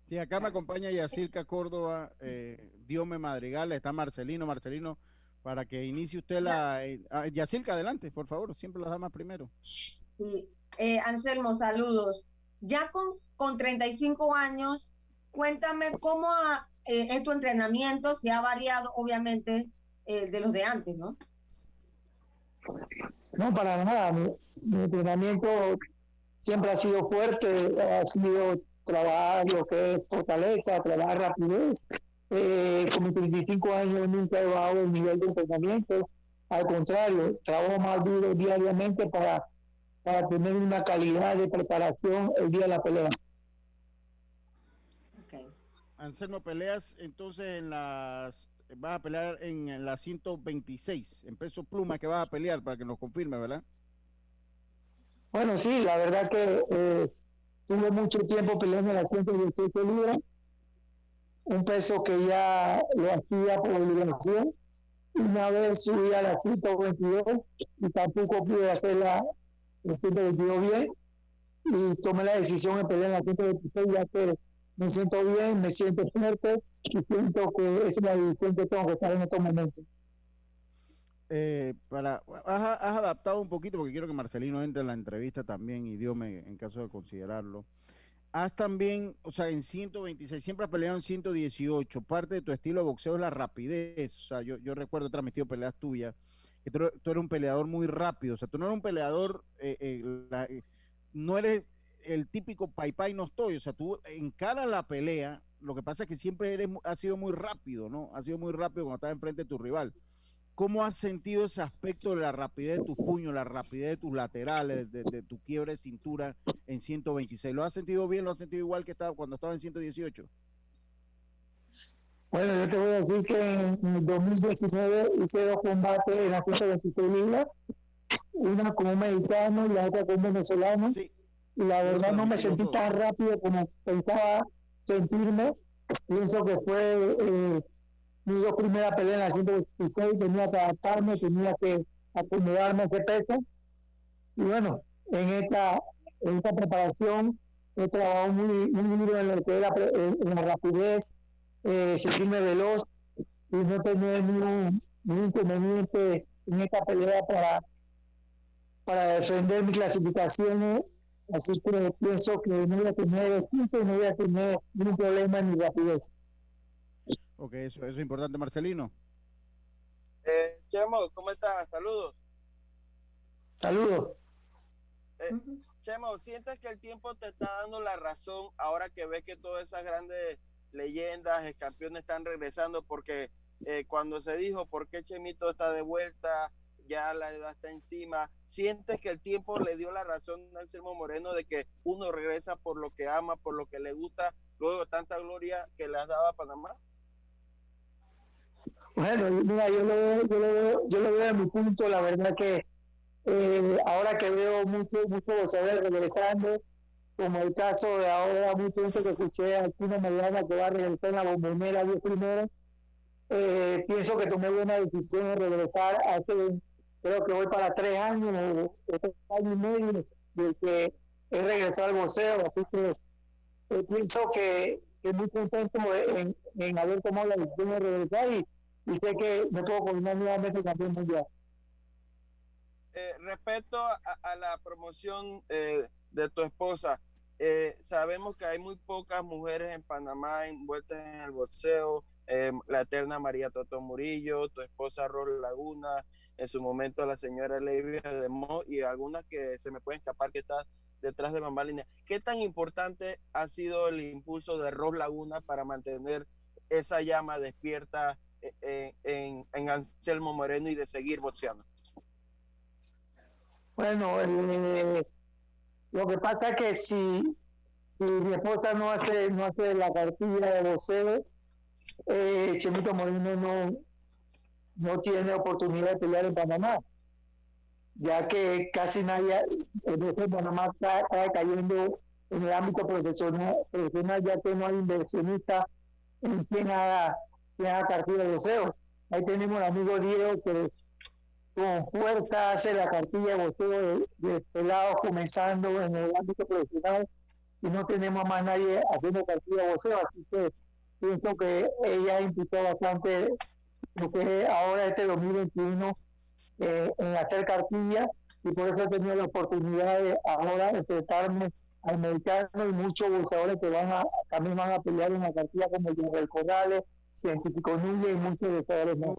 Sí, acá me acompaña Yacirca Córdoba, eh, Diome Madrigal, está Marcelino, Marcelino, para que inicie usted la... eh, ah, Yacirca, adelante, por favor, siempre las damas primero. Sí. Eh, Anselmo, saludos. Ya con, con 35 años, cuéntame cómo ha, eh, tu entrenamiento, si ha variado, obviamente, eh, de los de antes, ¿no? No, para nada. Mi, mi entrenamiento siempre ha sido fuerte, ha sido trabajar lo que es fortaleza, trabajar rapidez. Eh, con mis 35 años nunca he bajado el nivel de entrenamiento. Al contrario, trabajo más duro diariamente para, para tener una calidad de preparación el día de la pelea. Anselmo, peleas entonces en las... Vas a pelear en, en la 126, en peso pluma que vas a pelear, para que nos confirme, ¿verdad? Bueno, sí, la verdad que eh, tuve mucho tiempo peleando en las 118 libras, un peso que ya lo hacía por obligación. Una vez subí a las 122 y tampoco pude hacer la, la 122 bien y tomé la decisión de pelear en la 126 ya que me siento bien, me siento fuerte y siento que es la decisión que tengo que estar en estos momentos. Eh, para, has, has adaptado un poquito, porque quiero que Marcelino entre en la entrevista también, y Diome, en caso de considerarlo. Has también, o sea, en 126, siempre has peleado en 118. Parte de tu estilo de boxeo es la rapidez. O sea, yo, yo recuerdo, transmitido peleas tuyas, que tú, tú eres un peleador muy rápido. O sea, tú no eres un peleador, eh, eh, eh, no eres el típico pai pai no estoy. O sea, tú encaras la pelea. Lo que pasa es que siempre eres, has sido muy rápido, ¿no? Has sido muy rápido cuando estás enfrente de tu rival. ¿Cómo has sentido ese aspecto de la rapidez de tus puños, la rapidez de tus laterales, de, de tu quiebre de cintura en 126? ¿Lo has sentido bien? ¿Lo has sentido igual que estaba cuando estaba en 118? Bueno, yo te voy a decir que en el 2019 hice dos combates en las 126 libras, una con un mexicano y la otra con un venezolano. Y la verdad no me sentí tan rápido como pensaba sentirme. Pienso que fue eh, mis dos primeras peleas en las 126, tenía que adaptarme, tenía que acomodarme a ese peso. Y bueno, en esta, en esta preparación he trabajado muy, muy duro en lo que era en la rapidez, eh, sentirme veloz y no tener ningún, ningún inconveniente en esta pelea para, para defender mis clasificaciones. Así que pienso que no voy a tener no voy a tener ningún problema en mi rapidez. Ok, eso, eso es importante, Marcelino. Eh, Chemo, ¿cómo estás? Saludos. Saludos. Eh, Chemo, ¿sientes que el tiempo te está dando la razón ahora que ves que todas esas grandes leyendas, eh, campeones están regresando? Porque eh, cuando se dijo por qué Chemito está de vuelta, ya la edad está encima, ¿sientes que el tiempo le dio la razón a Anselmo Moreno de que uno regresa por lo que ama, por lo que le gusta, luego tanta gloria que le has dado a Panamá? Bueno, mira, yo lo veo, yo lo veo, yo lo veo de mi punto, la verdad que eh, ahora que veo mucho, mucho boxeadores regresando, como el caso de ahora, mucho gente que escuché a Chino Mediana que va a regresar en la bombonera 10 primero, eh, pienso que tomé buena decisión de regresar hace, creo que voy para tres años, o tres años y medio, de que he regresado al boxeo, así que eh, pienso que, que muy contento en, en haber tomado la decisión de regresar y, y sé que me puedo coronar nuevamente campeón mundial. Eh, respecto a, a la promoción eh, de tu esposa, eh, sabemos que hay muy pocas mujeres en Panamá envueltas en el boxeo, eh, la eterna María Toto Murillo, tu esposa Ros Laguna, en su momento la señora Levia de Mo y algunas que se me pueden escapar que está detrás de mamá línea. ¿Qué tan importante ha sido el impulso de Ros Laguna para mantener esa llama despierta en, en, en Anselmo Moreno y de seguir boxeando? Bueno, eh, lo que pasa es que si, si mi esposa no hace, no hace la cartilla de boxeo, eh, Chemito Moreno no, no tiene oportunidad de pelear en Panamá, ya que casi nadie en Panamá está, cayendo en el ámbito profesional, profesional, ya que no hay inversionista en quien haga, quien cartilla de boxeo. Ahí tenemos al amigo Diego que con fuerza hace la cartilla de boxeo de, pelados comenzando en el ámbito profesional y no tenemos más nadie haciendo cartilla de boxeo, así que pienso que ella implicó bastante lo que ahora este 2021 eh, en hacer cartilla y por eso he tenido la oportunidad de ahora enfrentarme al mexicano y muchos boxeadores que van a, también van a pelear en la cartilla como el Corrales, Científico Núñez y muchos boxeadores más.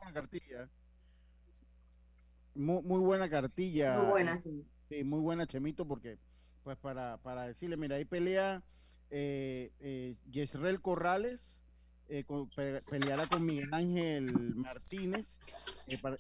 Muy, muy buena cartilla. Muy buena, sí. Sí, muy buena, Chemito, porque, pues, para, para decirle, mira, ahí pelea eh, eh, Yesrel Corrales, eh, peleará con Miguel Ángel Martínez.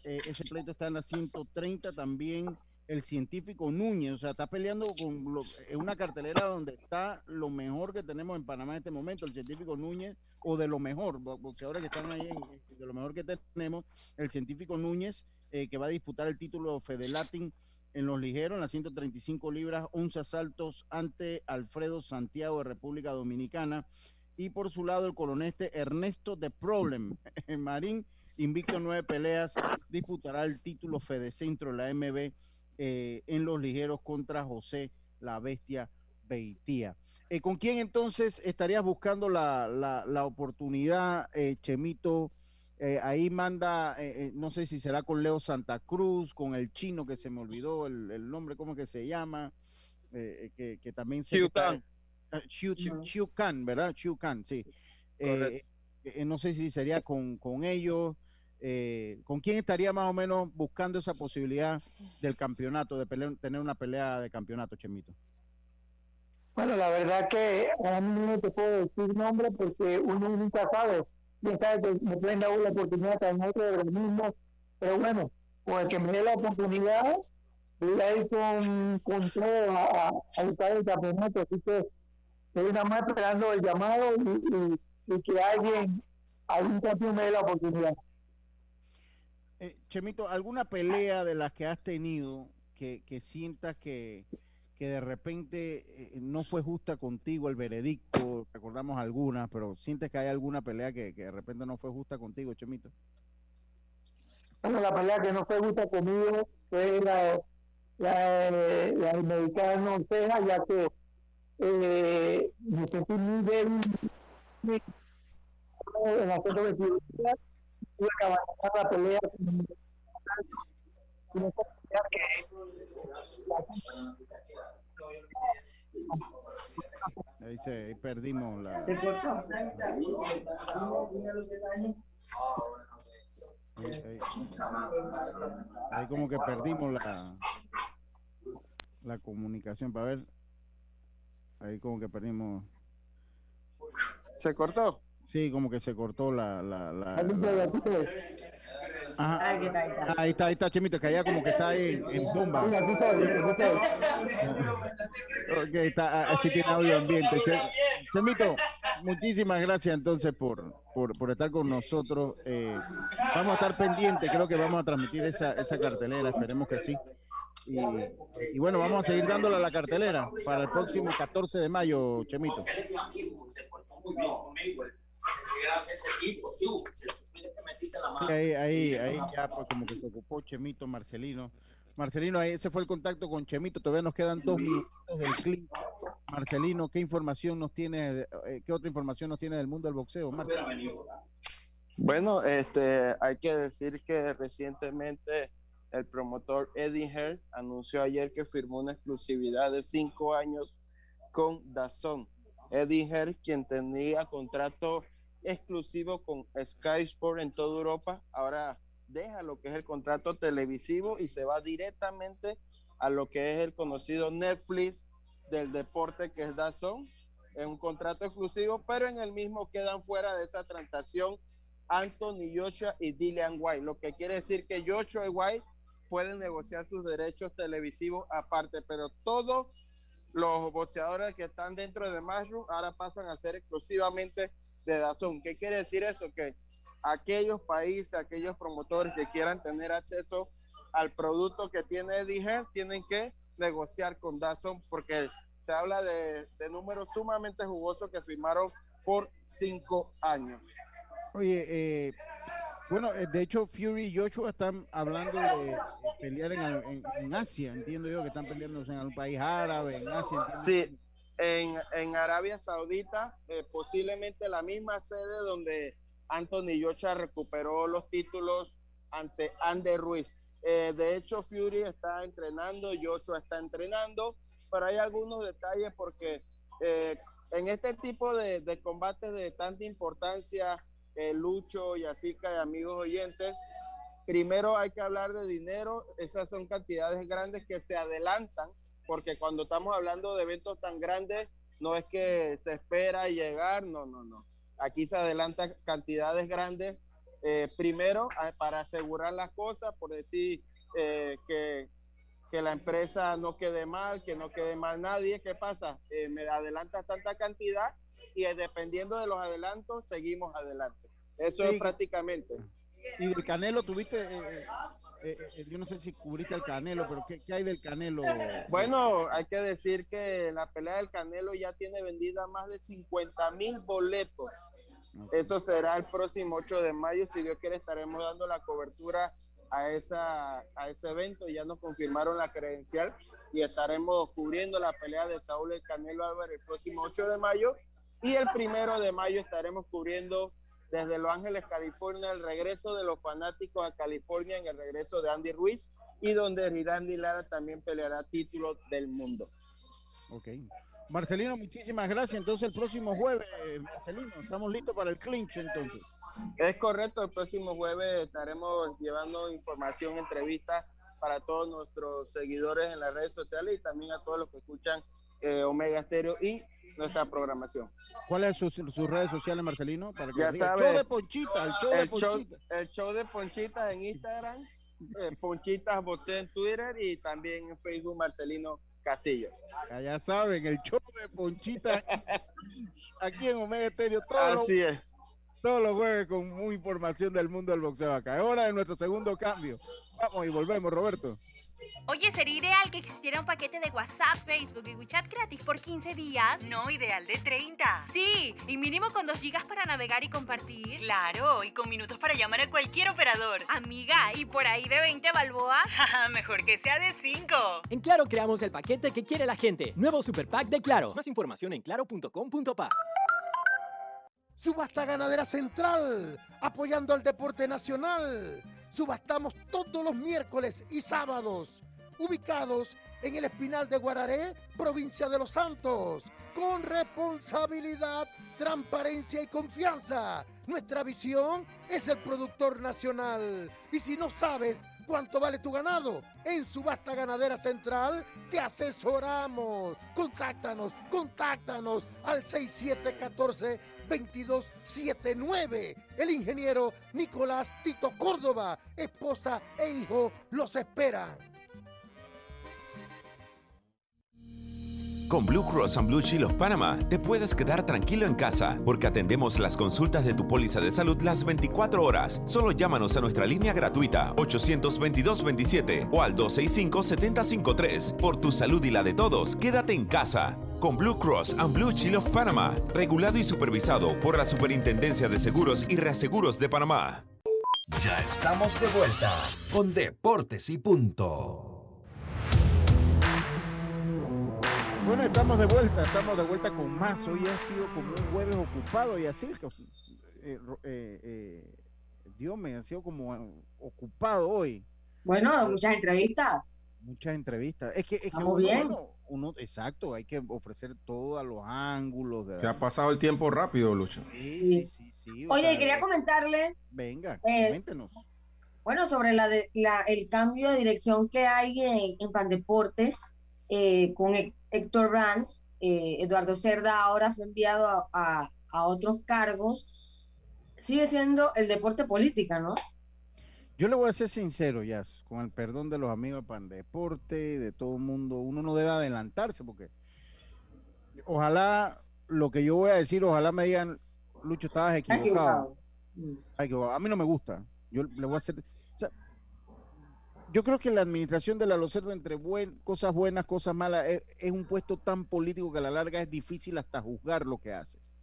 Eh, ese pleito está en la 130 también. El científico Núñez, o sea, está peleando con en una cartelera donde está lo mejor que tenemos en Panamá en este momento, el científico Núñez, o de lo mejor, porque ahora que están ahí, de lo mejor que tenemos, el científico Núñez eh, que va a disputar el título Fedelatin en los ligeros, en las 135 libras, 11 asaltos ante Alfredo Santiago de República Dominicana. Y por su lado, el coloneste Ernesto de Problem, <laughs> en Marín, invicto nueve peleas, disputará el título Fedecentro, la MB, eh, en los ligeros contra José La Bestia Beitía. Eh, ¿Con quién entonces estarías buscando la, la, oportunidad, Chemito? Eh, ahí manda, eh, eh, no sé si será con Leo Santa Cruz, con el chino que se me olvidó el, nombre, ¿cómo que se llama? Que, que, también se... Chiu Kan. ¿verdad? Chiu Kan, sí. no sé si sería con, con ellos. ¿Con quién estaría más o menos buscando esa posibilidad del campeonato, de tener una pelea de campeonato, Chemito? Bueno, la verdad que a mí no te puedo decir nombre porque uno nunca sabe bien sabe que me pueden dar la oportunidad también otro de los mismos, pero bueno, con el que me dé la oportunidad, voy a ir con, con todo a, a, buscar el campeonato, así que estoy nada más esperando el llamado y, y, que alguien, algún campeón me dé la oportunidad. Eh, Chemito, ¿alguna pelea de las que has tenido que, que sientas que, que de repente eh, no fue justa contigo el veredicto, recordamos algunas, pero sientes que hay alguna pelea que, de repente no fue justa contigo, Chemito. Bueno, la pelea que no fue justa conmigo fue la, la, la del mexicano Ortega, ya que eh, me sentí muy débil en la 122 tuve que abandonar la pelea Ahí, se, ahí perdimos la. ¿Se cortó? Ahí, ahí, como que perdimos la, la comunicación. Para ver. Ahí como que perdimos. ¿Se cortó? Sí, como que se cortó la. la, la, Ajá. Ahí está, ahí está. Ahí está, ahí está, Chemito, que allá como que está ahí en bomba. ok, está, así tiene audio ambiente. Chemito, muchísimas gracias entonces por, por, por estar con nosotros. Eh, vamos a estar pendientes, creo que vamos a transmitir esa, esa cartelera, esperemos que sí. Y, y, bueno, vamos a seguir dándole a la cartelera para el próximo 14 de mayo, Chemito. Ahí, ahí, ahí ya pues como que se ocupó Chemito Marcelino. Marcelino, ahí ese fue el contacto con Chemito. Todavía nos quedan dos minutos del clip. Marcelino, ¿qué información nos tiene, eh, qué otra información nos tiene del mundo del boxeo, Marcelino? Bueno, este, hay que decir que recientemente el promotor Eddie Hearn anunció ayer que firmó una exclusividad de cinco años con Dazón. Eddie Hearn, quien tenía contrato exclusivo con Sky Sport en toda Europa. Ahora deja lo que es el contrato televisivo y se va directamente a lo que es el conocido Netflix del deporte que es Dazón. Es un contrato exclusivo, pero en el mismo quedan fuera de esa transacción Anthony Joshua y Dillian White, lo que quiere decir que Joshua y White pueden negociar sus derechos televisivos aparte, pero todos los boxeadores que están dentro de Mushroom ahora pasan a ser exclusivamente de Dazón. ¿Qué quiere decir eso? Que aquellos países, aquellos promotores que quieran tener acceso al producto que tiene Eddie tienen que negociar con Dazón porque se habla de, de números sumamente jugosos que firmaron por cinco años. Oye, eh, bueno, eh, de hecho Fury y Joshua están hablando de pelear en, Asia, entiendo yo que están peleando en algún país árabe, en Asia. Sí, en, en, Arabia Saudita, eh, posiblemente la misma sede donde Anthony Joshua recuperó los títulos ante Ander Ruiz. de hecho, Fury está entrenando, Joshua está entrenando, pero hay algunos detalles porque en este tipo de, de combates de tanta importancia, eh, Lucho y así que amigos oyentes, primero hay que hablar de dinero, esas son cantidades grandes que se adelantan, porque cuando estamos hablando de eventos tan grandes, no es que se espera llegar, no, no, no. Aquí se adelantan cantidades grandes, eh, primero para asegurar las cosas, por decir eh, que, que, la empresa no quede mal, que no quede mal nadie. ¿Qué pasa? me adelanta tanta cantidad y dependiendo de los adelantos, seguimos adelante. Eso es prácticamente. Y del Canelo tuviste, eh, eh, eh, yo no sé si cubriste el Canelo, pero ¿qué, hay del Canelo? Bueno, hay que decir que la pelea del Canelo ya tiene vendida más de 50 mil boletos. Eso será el próximo 8 de mayo. Si Dios quiere, estaremos dando la cobertura a, esa, a ese evento. Ya nos confirmaron la credencial y estaremos cubriendo la pelea de Saúl el Canelo Álvarez el próximo 8 de mayo. Y el primero de mayo estaremos cubriendo desde Los Ángeles, California, el regreso de los fanáticos a California en el regreso de Andy Ruiz y donde Rirandi Lara también peleará título del mundo. Ok. Marcelino, muchísimas gracias. Entonces el próximo jueves, Marcelino, estamos listos para el clinch entonces. Es correcto, el próximo jueves estaremos llevando información, entrevistas para todos nuestros seguidores en las redes sociales y también a todos los que escuchan eh, Omega Stereo y nuestra programación. ¿Cuáles son sus, redes sociales, Marcelino? Para que ya sabes, el show de Ponchita, el show de Ponchita. el show de Ponchita en Instagram, eh, Ponchitas Boxeo en Twitter y también en Facebook Marcelino Castillo. Ya, saben, el show de Ponchita <laughs> aquí en Omega Estéreo. Así es todos los jueves con muy información del mundo del boxeo acá. Es hora de nuestro segundo cambio. Vamos y volvemos, Roberto. Oye, sería ideal que existiera un paquete de WhatsApp, Facebook y WeChat gratis por 15 días. No, ideal de 30. Sí, y mínimo con 2 gigas para navegar y compartir. Claro, y con minutos para llamar a cualquier operador. Amiga, ¿y por ahí de 20 balboa? <laughs> Mejor que sea de 5. En Claro creamos el paquete que quiere la gente. Nuevo Super Pack de Claro. Más información en claro.com.pa. Subasta Ganadera Central, apoyando al deporte nacional. Subastamos todos los miércoles y sábados, ubicados en el Espinal de Guararé, provincia de Los Santos, con responsabilidad, transparencia y confianza. Nuestra visión es el productor nacional. Y si no sabes cuánto vale tu ganado, en Subasta Ganadera Central te asesoramos. Contáctanos, contáctanos al 6714 2279. El ingeniero Nicolás Tito Córdoba, esposa e hijo los esperan. Con Blue Cross and Blue Shield of Panama te puedes quedar tranquilo en casa porque atendemos las consultas de tu póliza de salud las 24 horas. Solo llámanos a nuestra línea gratuita 822-27 o al 265-753. Por tu salud y la de todos, quédate en casa con Blue Cross and Blue Shield of Panama, regulado y supervisado por la Superintendencia de Seguros y Reaseguros de Panamá. Ya estamos de vuelta con Deportes y Punto. Bueno, estamos de vuelta, estamos de vuelta con más. Hoy ha sido como un jueves ocupado y así. Eh, eh, eh, Dios me ha sido como ocupado hoy. Bueno, muchas entrevistas. Muchas entrevistas. Es que, es que Estamos uno, bien. uno- uno- exacto, hay que ofrecer todos los ángulos. De Se ha pasado el tiempo rápido, Lucho. Sí, sí, sí, Oye, sea, quería comentarles, Venga, eh, coméntenos. bueno, sobre la, de- la- el cambio de dirección que hay en, en Pandeportes eh, con Hé- Héctor Brands. eh, Eduardo Cerda ahora fue enviado a, a- a otros cargos. Sigue siendo el deporte política, ¿no? Yo le voy a ser sincero, ya, con el perdón de los amigos de Pandeporte, de todo el mundo, uno no debe adelantarse porque ojalá lo que yo voy a decir, ojalá me digan, Lucho, estabas equivocado. equivocado. A mí no me gusta. Yo le voy a hacer. Yo creo que la administración de la Locerdo, entre buen, cosas buenas, cosas malas, es, es un puesto tan político que a la larga es difícil hasta juzgar lo que haces.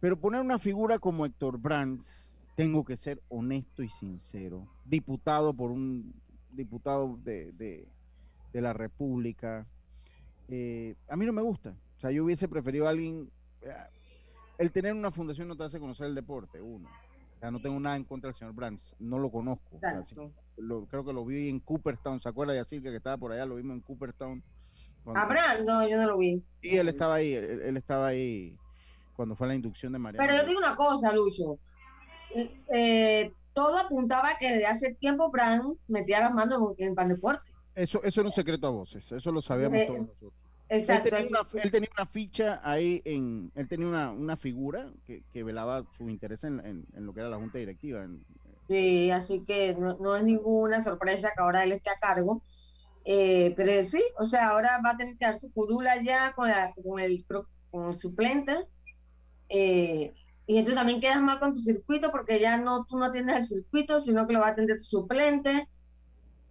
Pero poner una figura como Héctor Brands, tengo que ser honesto y sincero. Diputado por un diputado de, de- de la República. eh, a mí no me gusta. O sea, yo hubiese preferido a alguien. eh, el tener una fundación no te hace conocer el deporte, uno. Sea, no tengo nada en contra del señor Brands, no lo conozco. Sí, lo- creo que lo vi en Cooperstown, ¿se acuerda de Silvia que estaba por allá? Lo vimos en Cooperstown. cuando- A Brands, no, yo no lo vi. y él estaba ahí, él, él estaba ahí cuando fue la inducción de María. Pero yo digo una cosa, Lucho. Eh, eh, todo apuntaba que desde hace tiempo Brands metía las manos en, en Pandeportes. Eso, eso era un secreto a voces, eso lo sabíamos Eh, todos nosotros. Exacto. Él tenía, una, que- él tenía una ficha ahí en, él tenía una, una figura que, que velaba su interés en, en- en lo que era la junta directiva. en- Sí, así que no, no es ninguna sorpresa que ahora él esté a cargo. Eh, pero sí, o sea, ahora va a tener que dar su curula ya con, la, con, el, con el suplente. Eh, y entonces también quedas mal con tu circuito porque ya no tú no atiendes el circuito, sino que lo va a atender tu suplente.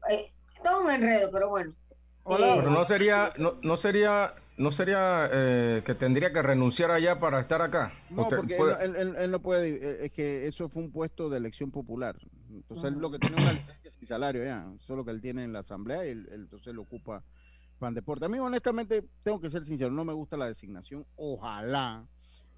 Eh, todo un enredo, pero bueno. Pero no sería, no, no sería, no sería eh, que tendría que renunciar allá para estar acá. No, Usted porque puede- él, él- él- él no puede, eh, es que eso fue un puesto de elección popular. Entonces él lo que tiene es una licencia sin salario ya, eso es lo que él tiene en la asamblea y él- él- entonces lo ocupa Pan Deporte. A mí honestamente, tengo que ser sincero, no me gusta la designación. Ojalá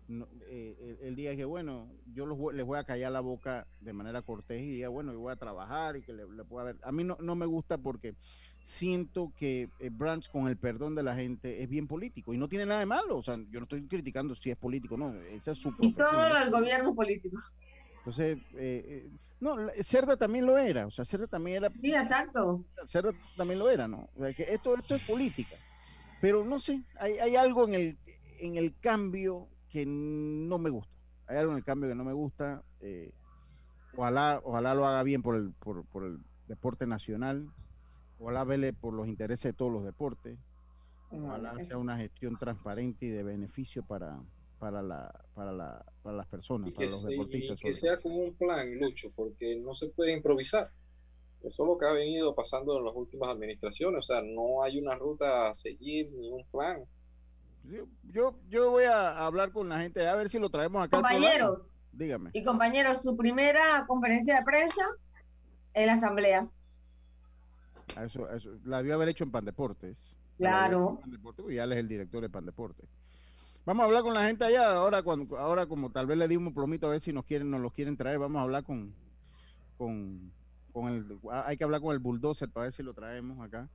no, eh, el, el día que, bueno, yo los voy- les voy a callar la boca de manera cortés y diga, bueno, yo voy a trabajar y que le, le pueda ver. A mí no, no me gusta porque siento que eh, Branch, con el perdón de la gente, es bien político y no tiene nada de malo. O sea, yo no estoy criticando si es político, no, esa es su Y todo el gobierno político. Entonces, eh, eh, no, Cerda también lo era, o sea, Cerda también era. Sí, exacto. Cerda también lo era, ¿no? O sea, que esto, esto es política. Pero no sé, hay, hay algo en el, en el cambio que no me gusta. Hay algo en el cambio que no me gusta. eh, ojalá, ojalá lo haga bien por el, por, por el deporte nacional. Ojalá vele por los intereses de todos los deportes. Ojalá sea una gestión transparente y de beneficio para, para, la, para, la, para las personas, Y para los se- y deportistas. que sea como un plan, Lucho, porque no se puede improvisar. Eso es lo que ha venido pasando en las últimas administraciones. O sea, no hay una ruta a seguir ni un plan. Yo, yo voy a hablar con la gente, a ver si lo traemos acá. Compañeros. Dígame. Y compañeros, su primera conferencia de prensa en la asamblea. A Eso, a eso, la debió haber hecho en Pandeportes. Claro. Pandeportes, porque ya él es el director de Pandeportes. Vamos a hablar con la gente allá. Ahora, cuando, ahora como tal vez le dimos un plomito a ver si nos quieren, nos los quieren traer, vamos a hablar con, con, con el, hay que hablar con el bulldozer para ver si lo traemos acá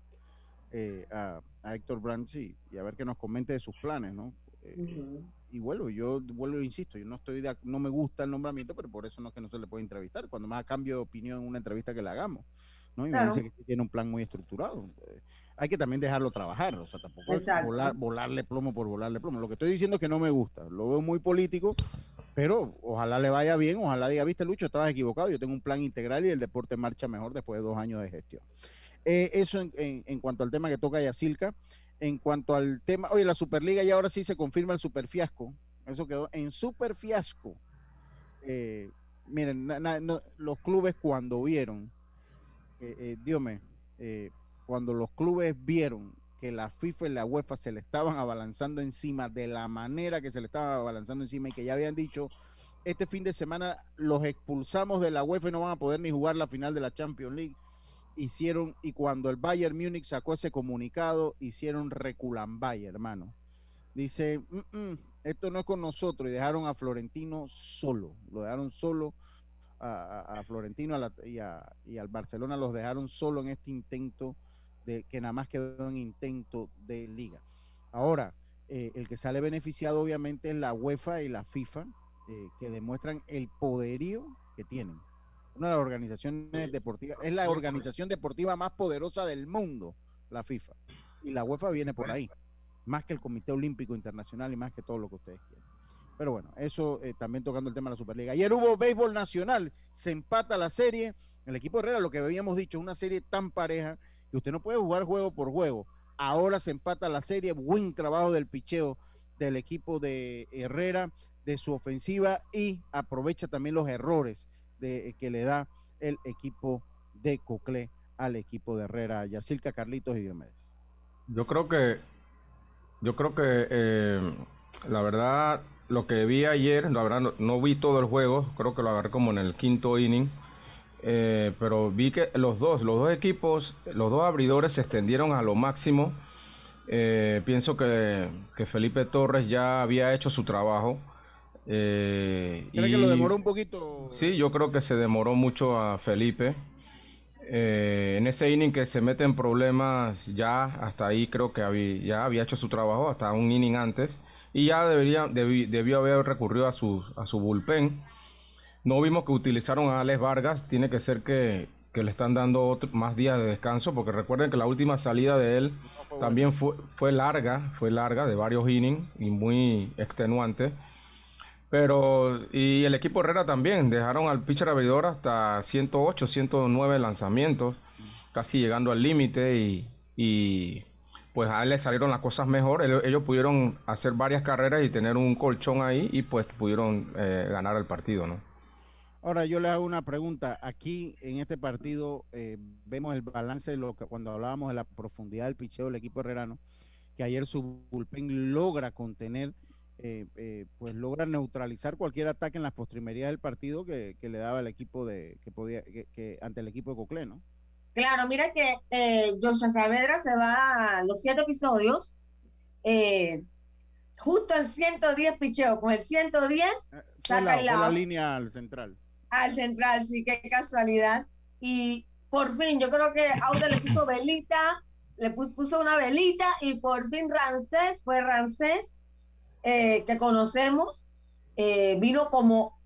eh, a, a Héctor Brandt y, a ver que nos comente de sus planes, ¿no? Eh, y vuelvo, yo vuelvo e insisto, yo no estoy de, no me gusta el nombramiento, pero por eso no es que no se le puede entrevistar, cuando más cambio de opinión en una entrevista que le hagamos, ¿no? Y Claro. me dice que tiene un plan muy estructurado. Eh, hay que también dejarlo trabajar, o sea, tampoco es Exacto. volar- volarle plomo por volarle plomo. Lo que estoy diciendo es que no me gusta, lo veo muy político, pero ojalá le vaya bien, ojalá diga, viste Lucho, estabas equivocado, yo tengo un plan integral y el deporte marcha mejor después de dos años de gestión. Eh, eso en, en- en cuanto al tema que toca Yacilca. En cuanto al tema, oye, la Superliga ya ahora sí se confirma el super fiasco. Eso quedó en super fiasco. Eh, miren, na- na- no, los clubes cuando vieron, eh, eh, eh, cuando los clubes vieron que la FIFA y la UEFA se le estaban abalanzando encima de la manera que se le estaba abalanzando encima y que ya habían dicho, este fin de semana los expulsamos de la UEFA y no van a poder ni jugar la final de la Champions League hicieron, y cuando el Bayern Múnich sacó ese comunicado, hicieron reculambay, hermano. Dice, "Mm, mm, esto no es con nosotros, y dejaron a Florentino solo, lo dejaron solo, a, Florentino a la- y al Barcelona los dejaron solo en este intento de que nada más quedó en intento de liga. Ahora, eh, el que sale beneficiado obviamente es la UEFA y la FIFA, eh, que demuestran el poderío que tienen. Una de las organizaciones deportivas, es la organización deportiva más poderosa del mundo, la FIFA. Y la UEFA viene por ahí, más que el Comité Olímpico Internacional y más que todo lo que ustedes quieren. Pero bueno, eso eh, también tocando el tema de la Superliga. Ayer hubo béisbol nacional, se empata la serie. El equipo Herrera, lo que habíamos dicho, una serie tan pareja que usted no puede jugar juego por juego. Ahora se empata la serie, buen trabajo del picheo del equipo de Herrera, de su ofensiva y aprovecha también los errores de, que le da el equipo de Coclé al equipo de Herrera, Yacilca, Carlitos y Diomedes. Yo creo que, yo creo que eh, la verdad lo que vi ayer, la verdad no, vi todo el juego, creo que lo agarré como en el quinto inning, eh, pero vi que los dos, los dos equipos, los dos abridores se extendieron a lo máximo. Eh, pienso que, Felipe Torres ya había hecho su trabajo. Eh, ¿Cree que lo demoró un poquito? Sí, yo creo que se demoró mucho a Felipe. Eh, en ese inning que se mete en problemas, ya hasta ahí creo que había, ya había hecho su trabajo, hasta un inning antes y ya debería, debió haber recurrido a su, a su bullpen. No vimos que utilizaron a Alex Vargas, tiene que ser que, le están dando más días de descanso, porque recuerden que la última salida de él también fue, fue larga, fue larga, de varios innings y muy extenuante. Pero, y el equipo Herrera también, dejaron al pitcher abridor hasta 108, 109 lanzamientos, casi llegando al límite y pues a él le salieron las cosas mejor. Ellos, pudieron hacer varias carreras y tener un colchón ahí y pues pudieron eh, ganar el partido, ¿no? Ahora yo le hago una pregunta. Aquí en este partido eh, vemos el balance de lo que cuando hablábamos de la profundidad del picheo del equipo herrerano, que ayer su bullpen logra contener, eh, pues logra neutralizar cualquier ataque en las postrimerías del partido que, le daba el equipo de que podía que, ante el equipo de Coclé, ¿no? Claro, mira que eh, Joshua Saavedra se va a los siete episodios, eh, justo en 110 picheos, con el 110 eh, saca la, la línea al central. Al central, sí, qué casualidad. Y por fin, yo creo que Aude le puso velita, le puso una velita y por fin Rancés, fue Rancés, eh, que conocemos, vino como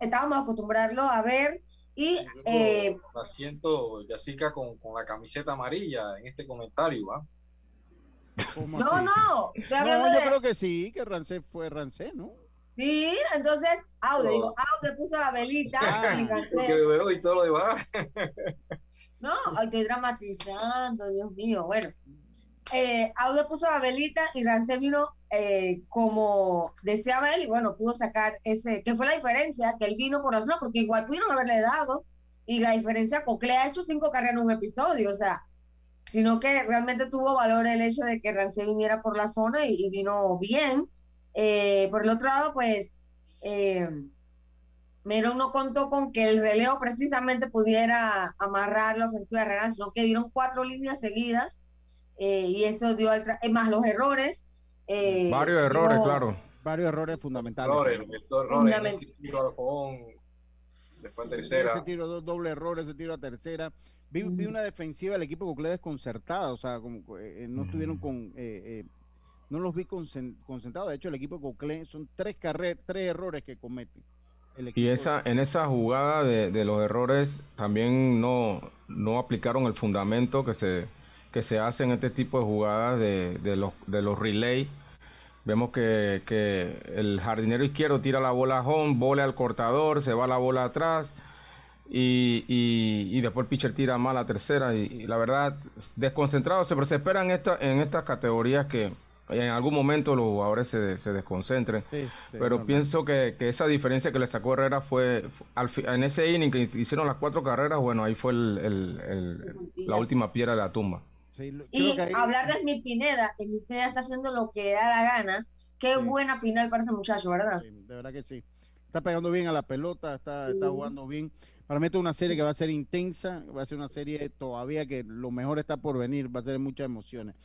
estábamos acostumbrarlo a ver y eh, siento Yacica con, con, la camiseta amarilla en este comentario, ¿va? No, no, no, yo creo que sí, que Rancé fue Rancé, ¿no? Sí, entonces Aude, digo, Aude puso la velita ah, y, y todo lo demás. no, estoy dramatizando, Dios mío, bueno eh, Aude puso la velita y Rance vino eh, como deseaba él y bueno, pudo sacar ese, ¿qué fue la diferencia? Que él vino por razón, porque igual pudieron haberle dado y la diferencia, Cocle ha hecho cinco carreras en un episodio, o sea, sino que realmente tuvo valor el hecho de que Rance viniera por la zona y, vino bien. Eh, por el otro lado, pues, eh, Meron no contó con que el relevo precisamente pudiera amarrar la ofensiva de Real, sino que dieron cuatro líneas seguidas eh, y eso dio al es más los errores. Eh, Varios errores, claro. Varios errores fundamentales. Errores, errores ese tiro después tercera. Ese tiro, dos doble errores, ese tiro a tercera. Vi, vi una defensiva del equipo Coclé desconcertada, o sea, como, eh, no estuvieron con... no los vi concentrados. De hecho, el equipo de Coclé son tres, carreras, tres errores que cometen. Y esa, en esa jugada de, de, los errores también no, no aplicaron el fundamento que se, que se hacen este tipo de jugadas de, de los, de los relays. Vemos que, que, el jardinero izquierdo tira la bola a home, bola al cortador, se va la bola atrás y, y, después el pitcher tira mal la tercera. Y, la verdad, desconcentrado, pero se espera en, esta, en estas categorías que en algún momento los jugadores se, se desconcentren. pero pienso que, que, esa diferencia que le sacó Herrera fue, al, en ese inning que hicieron las cuatro carreras, bueno, ahí fue el, el, la última piedra de la tumba y hablar de Smith Pineda, que Smith Pineda está haciendo lo que da la gana. Qué buena final para ese muchacho, ¿verdad? de verdad que sí. Está pegando bien a la pelota, está, está jugando bien. Para mí es una serie que va a ser intensa, va a ser una serie todavía que lo mejor está por venir, va a ser muchas emociones.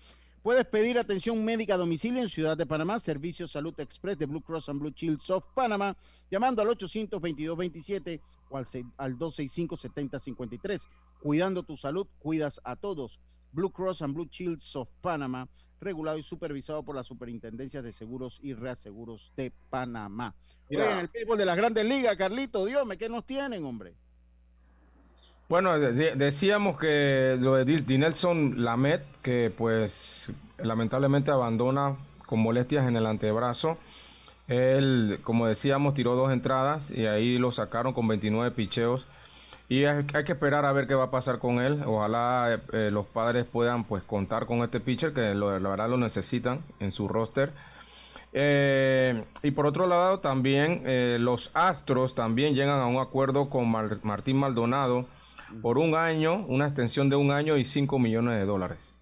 Puedes pedir atención médica a domicilio en Ciudad de Panamá, Servicio Salud Express de Blue Cross and Blue Shield of Panamá, llamando al 822-27 o al, al 265-7053. Cuidando tu salud, cuidas a todos. Blue Cross and Blue Shields of Panama, regulado y supervisado por las superintendencias de seguros y reaseguros de Panamá. Mira. El béisbol de las grandes ligas, Carlito, Dios ¿qué nos tienen, hombre? Bueno, de- decíamos que lo de Dinelson Lamet, que pues lamentablemente abandona con molestias en el antebrazo. Él, como decíamos, tiró dos entradas y ahí lo sacaron con 29 picheos. Y hay, que esperar a ver qué va a pasar con él. Ojalá eh, eh, los padres puedan pues contar con este pitcher que lo- la verdad lo necesitan en su roster. Eh, y por otro lado también los Astros también llegan a un acuerdo con Mar- Martín Maldonado por un año, una extensión de un año y 5 millones de dólares.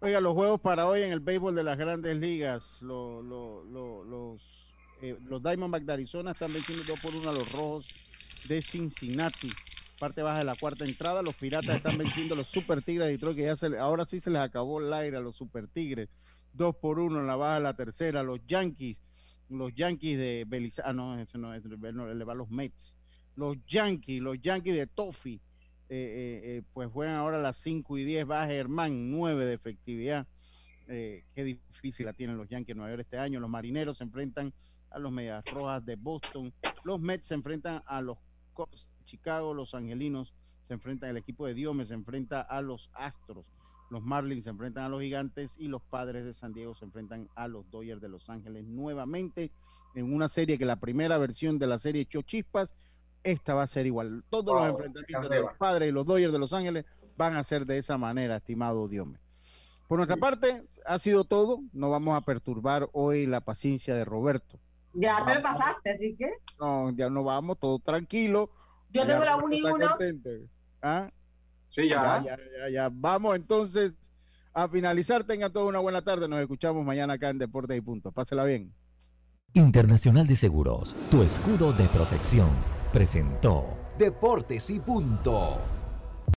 Oiga, los juegos para hoy en el béisbol de las grandes ligas, lo- lo- lo- los, los Diamondbacks de Arizona están venciendo 2 por 1 a los Rojos de Cincinnati. Parte baja de la cuarta entrada, los Piratas están venciendo los Super Tigres de Detroit, que ya se ahora sí se les acabó el aire a los Super Tigres. 2 por 1 en la baja de la tercera, los Yankees, los Yankees de Belisario, ah no, eso no es, no, le va a los Mets. Los Yankees, los Yankees de Toffee, eh, eh, eh, pues juegan ahora a las 5 y 10, baja Germán, 9 de efectividad. Qué difícil la tienen los Yankees de Nueva York este año. Los marineros se enfrentan a los Medias Rojas de Boston. Los Mets se enfrentan a los Cubs de Chicago. Los Angelinos se enfrentan al equipo de Diome, se enfrenta a los Astros. Los Marlins se enfrentan a los Gigantes y los Padres de San Diego se enfrentan a los Dodgers de Los Ángeles nuevamente en una serie que la primera versión de la serie echó chispas. Esta va a ser igual. Todos Wow, los enfrentamientos de los Padres y los Dodgers de Los Ángeles van a ser de esa manera, estimado Diome. Por nuestra parte, ha sido todo. No vamos a perturbar hoy la paciencia de Roberto. Ya te lo pasaste, así que No, ya no vamos, todo tranquilo. Yo Ya tengo la Roberto uno y está uno. contento. ¿Ah? Sí, ya. Ya, ya, ya. Vamos entonces a finalizar. Tengan toda una buena tarde. Nos escuchamos mañana acá en Deportes y Punto. Pásela bien. Internacional de Seguros, tu escudo de protección, presentó Deportes y punto.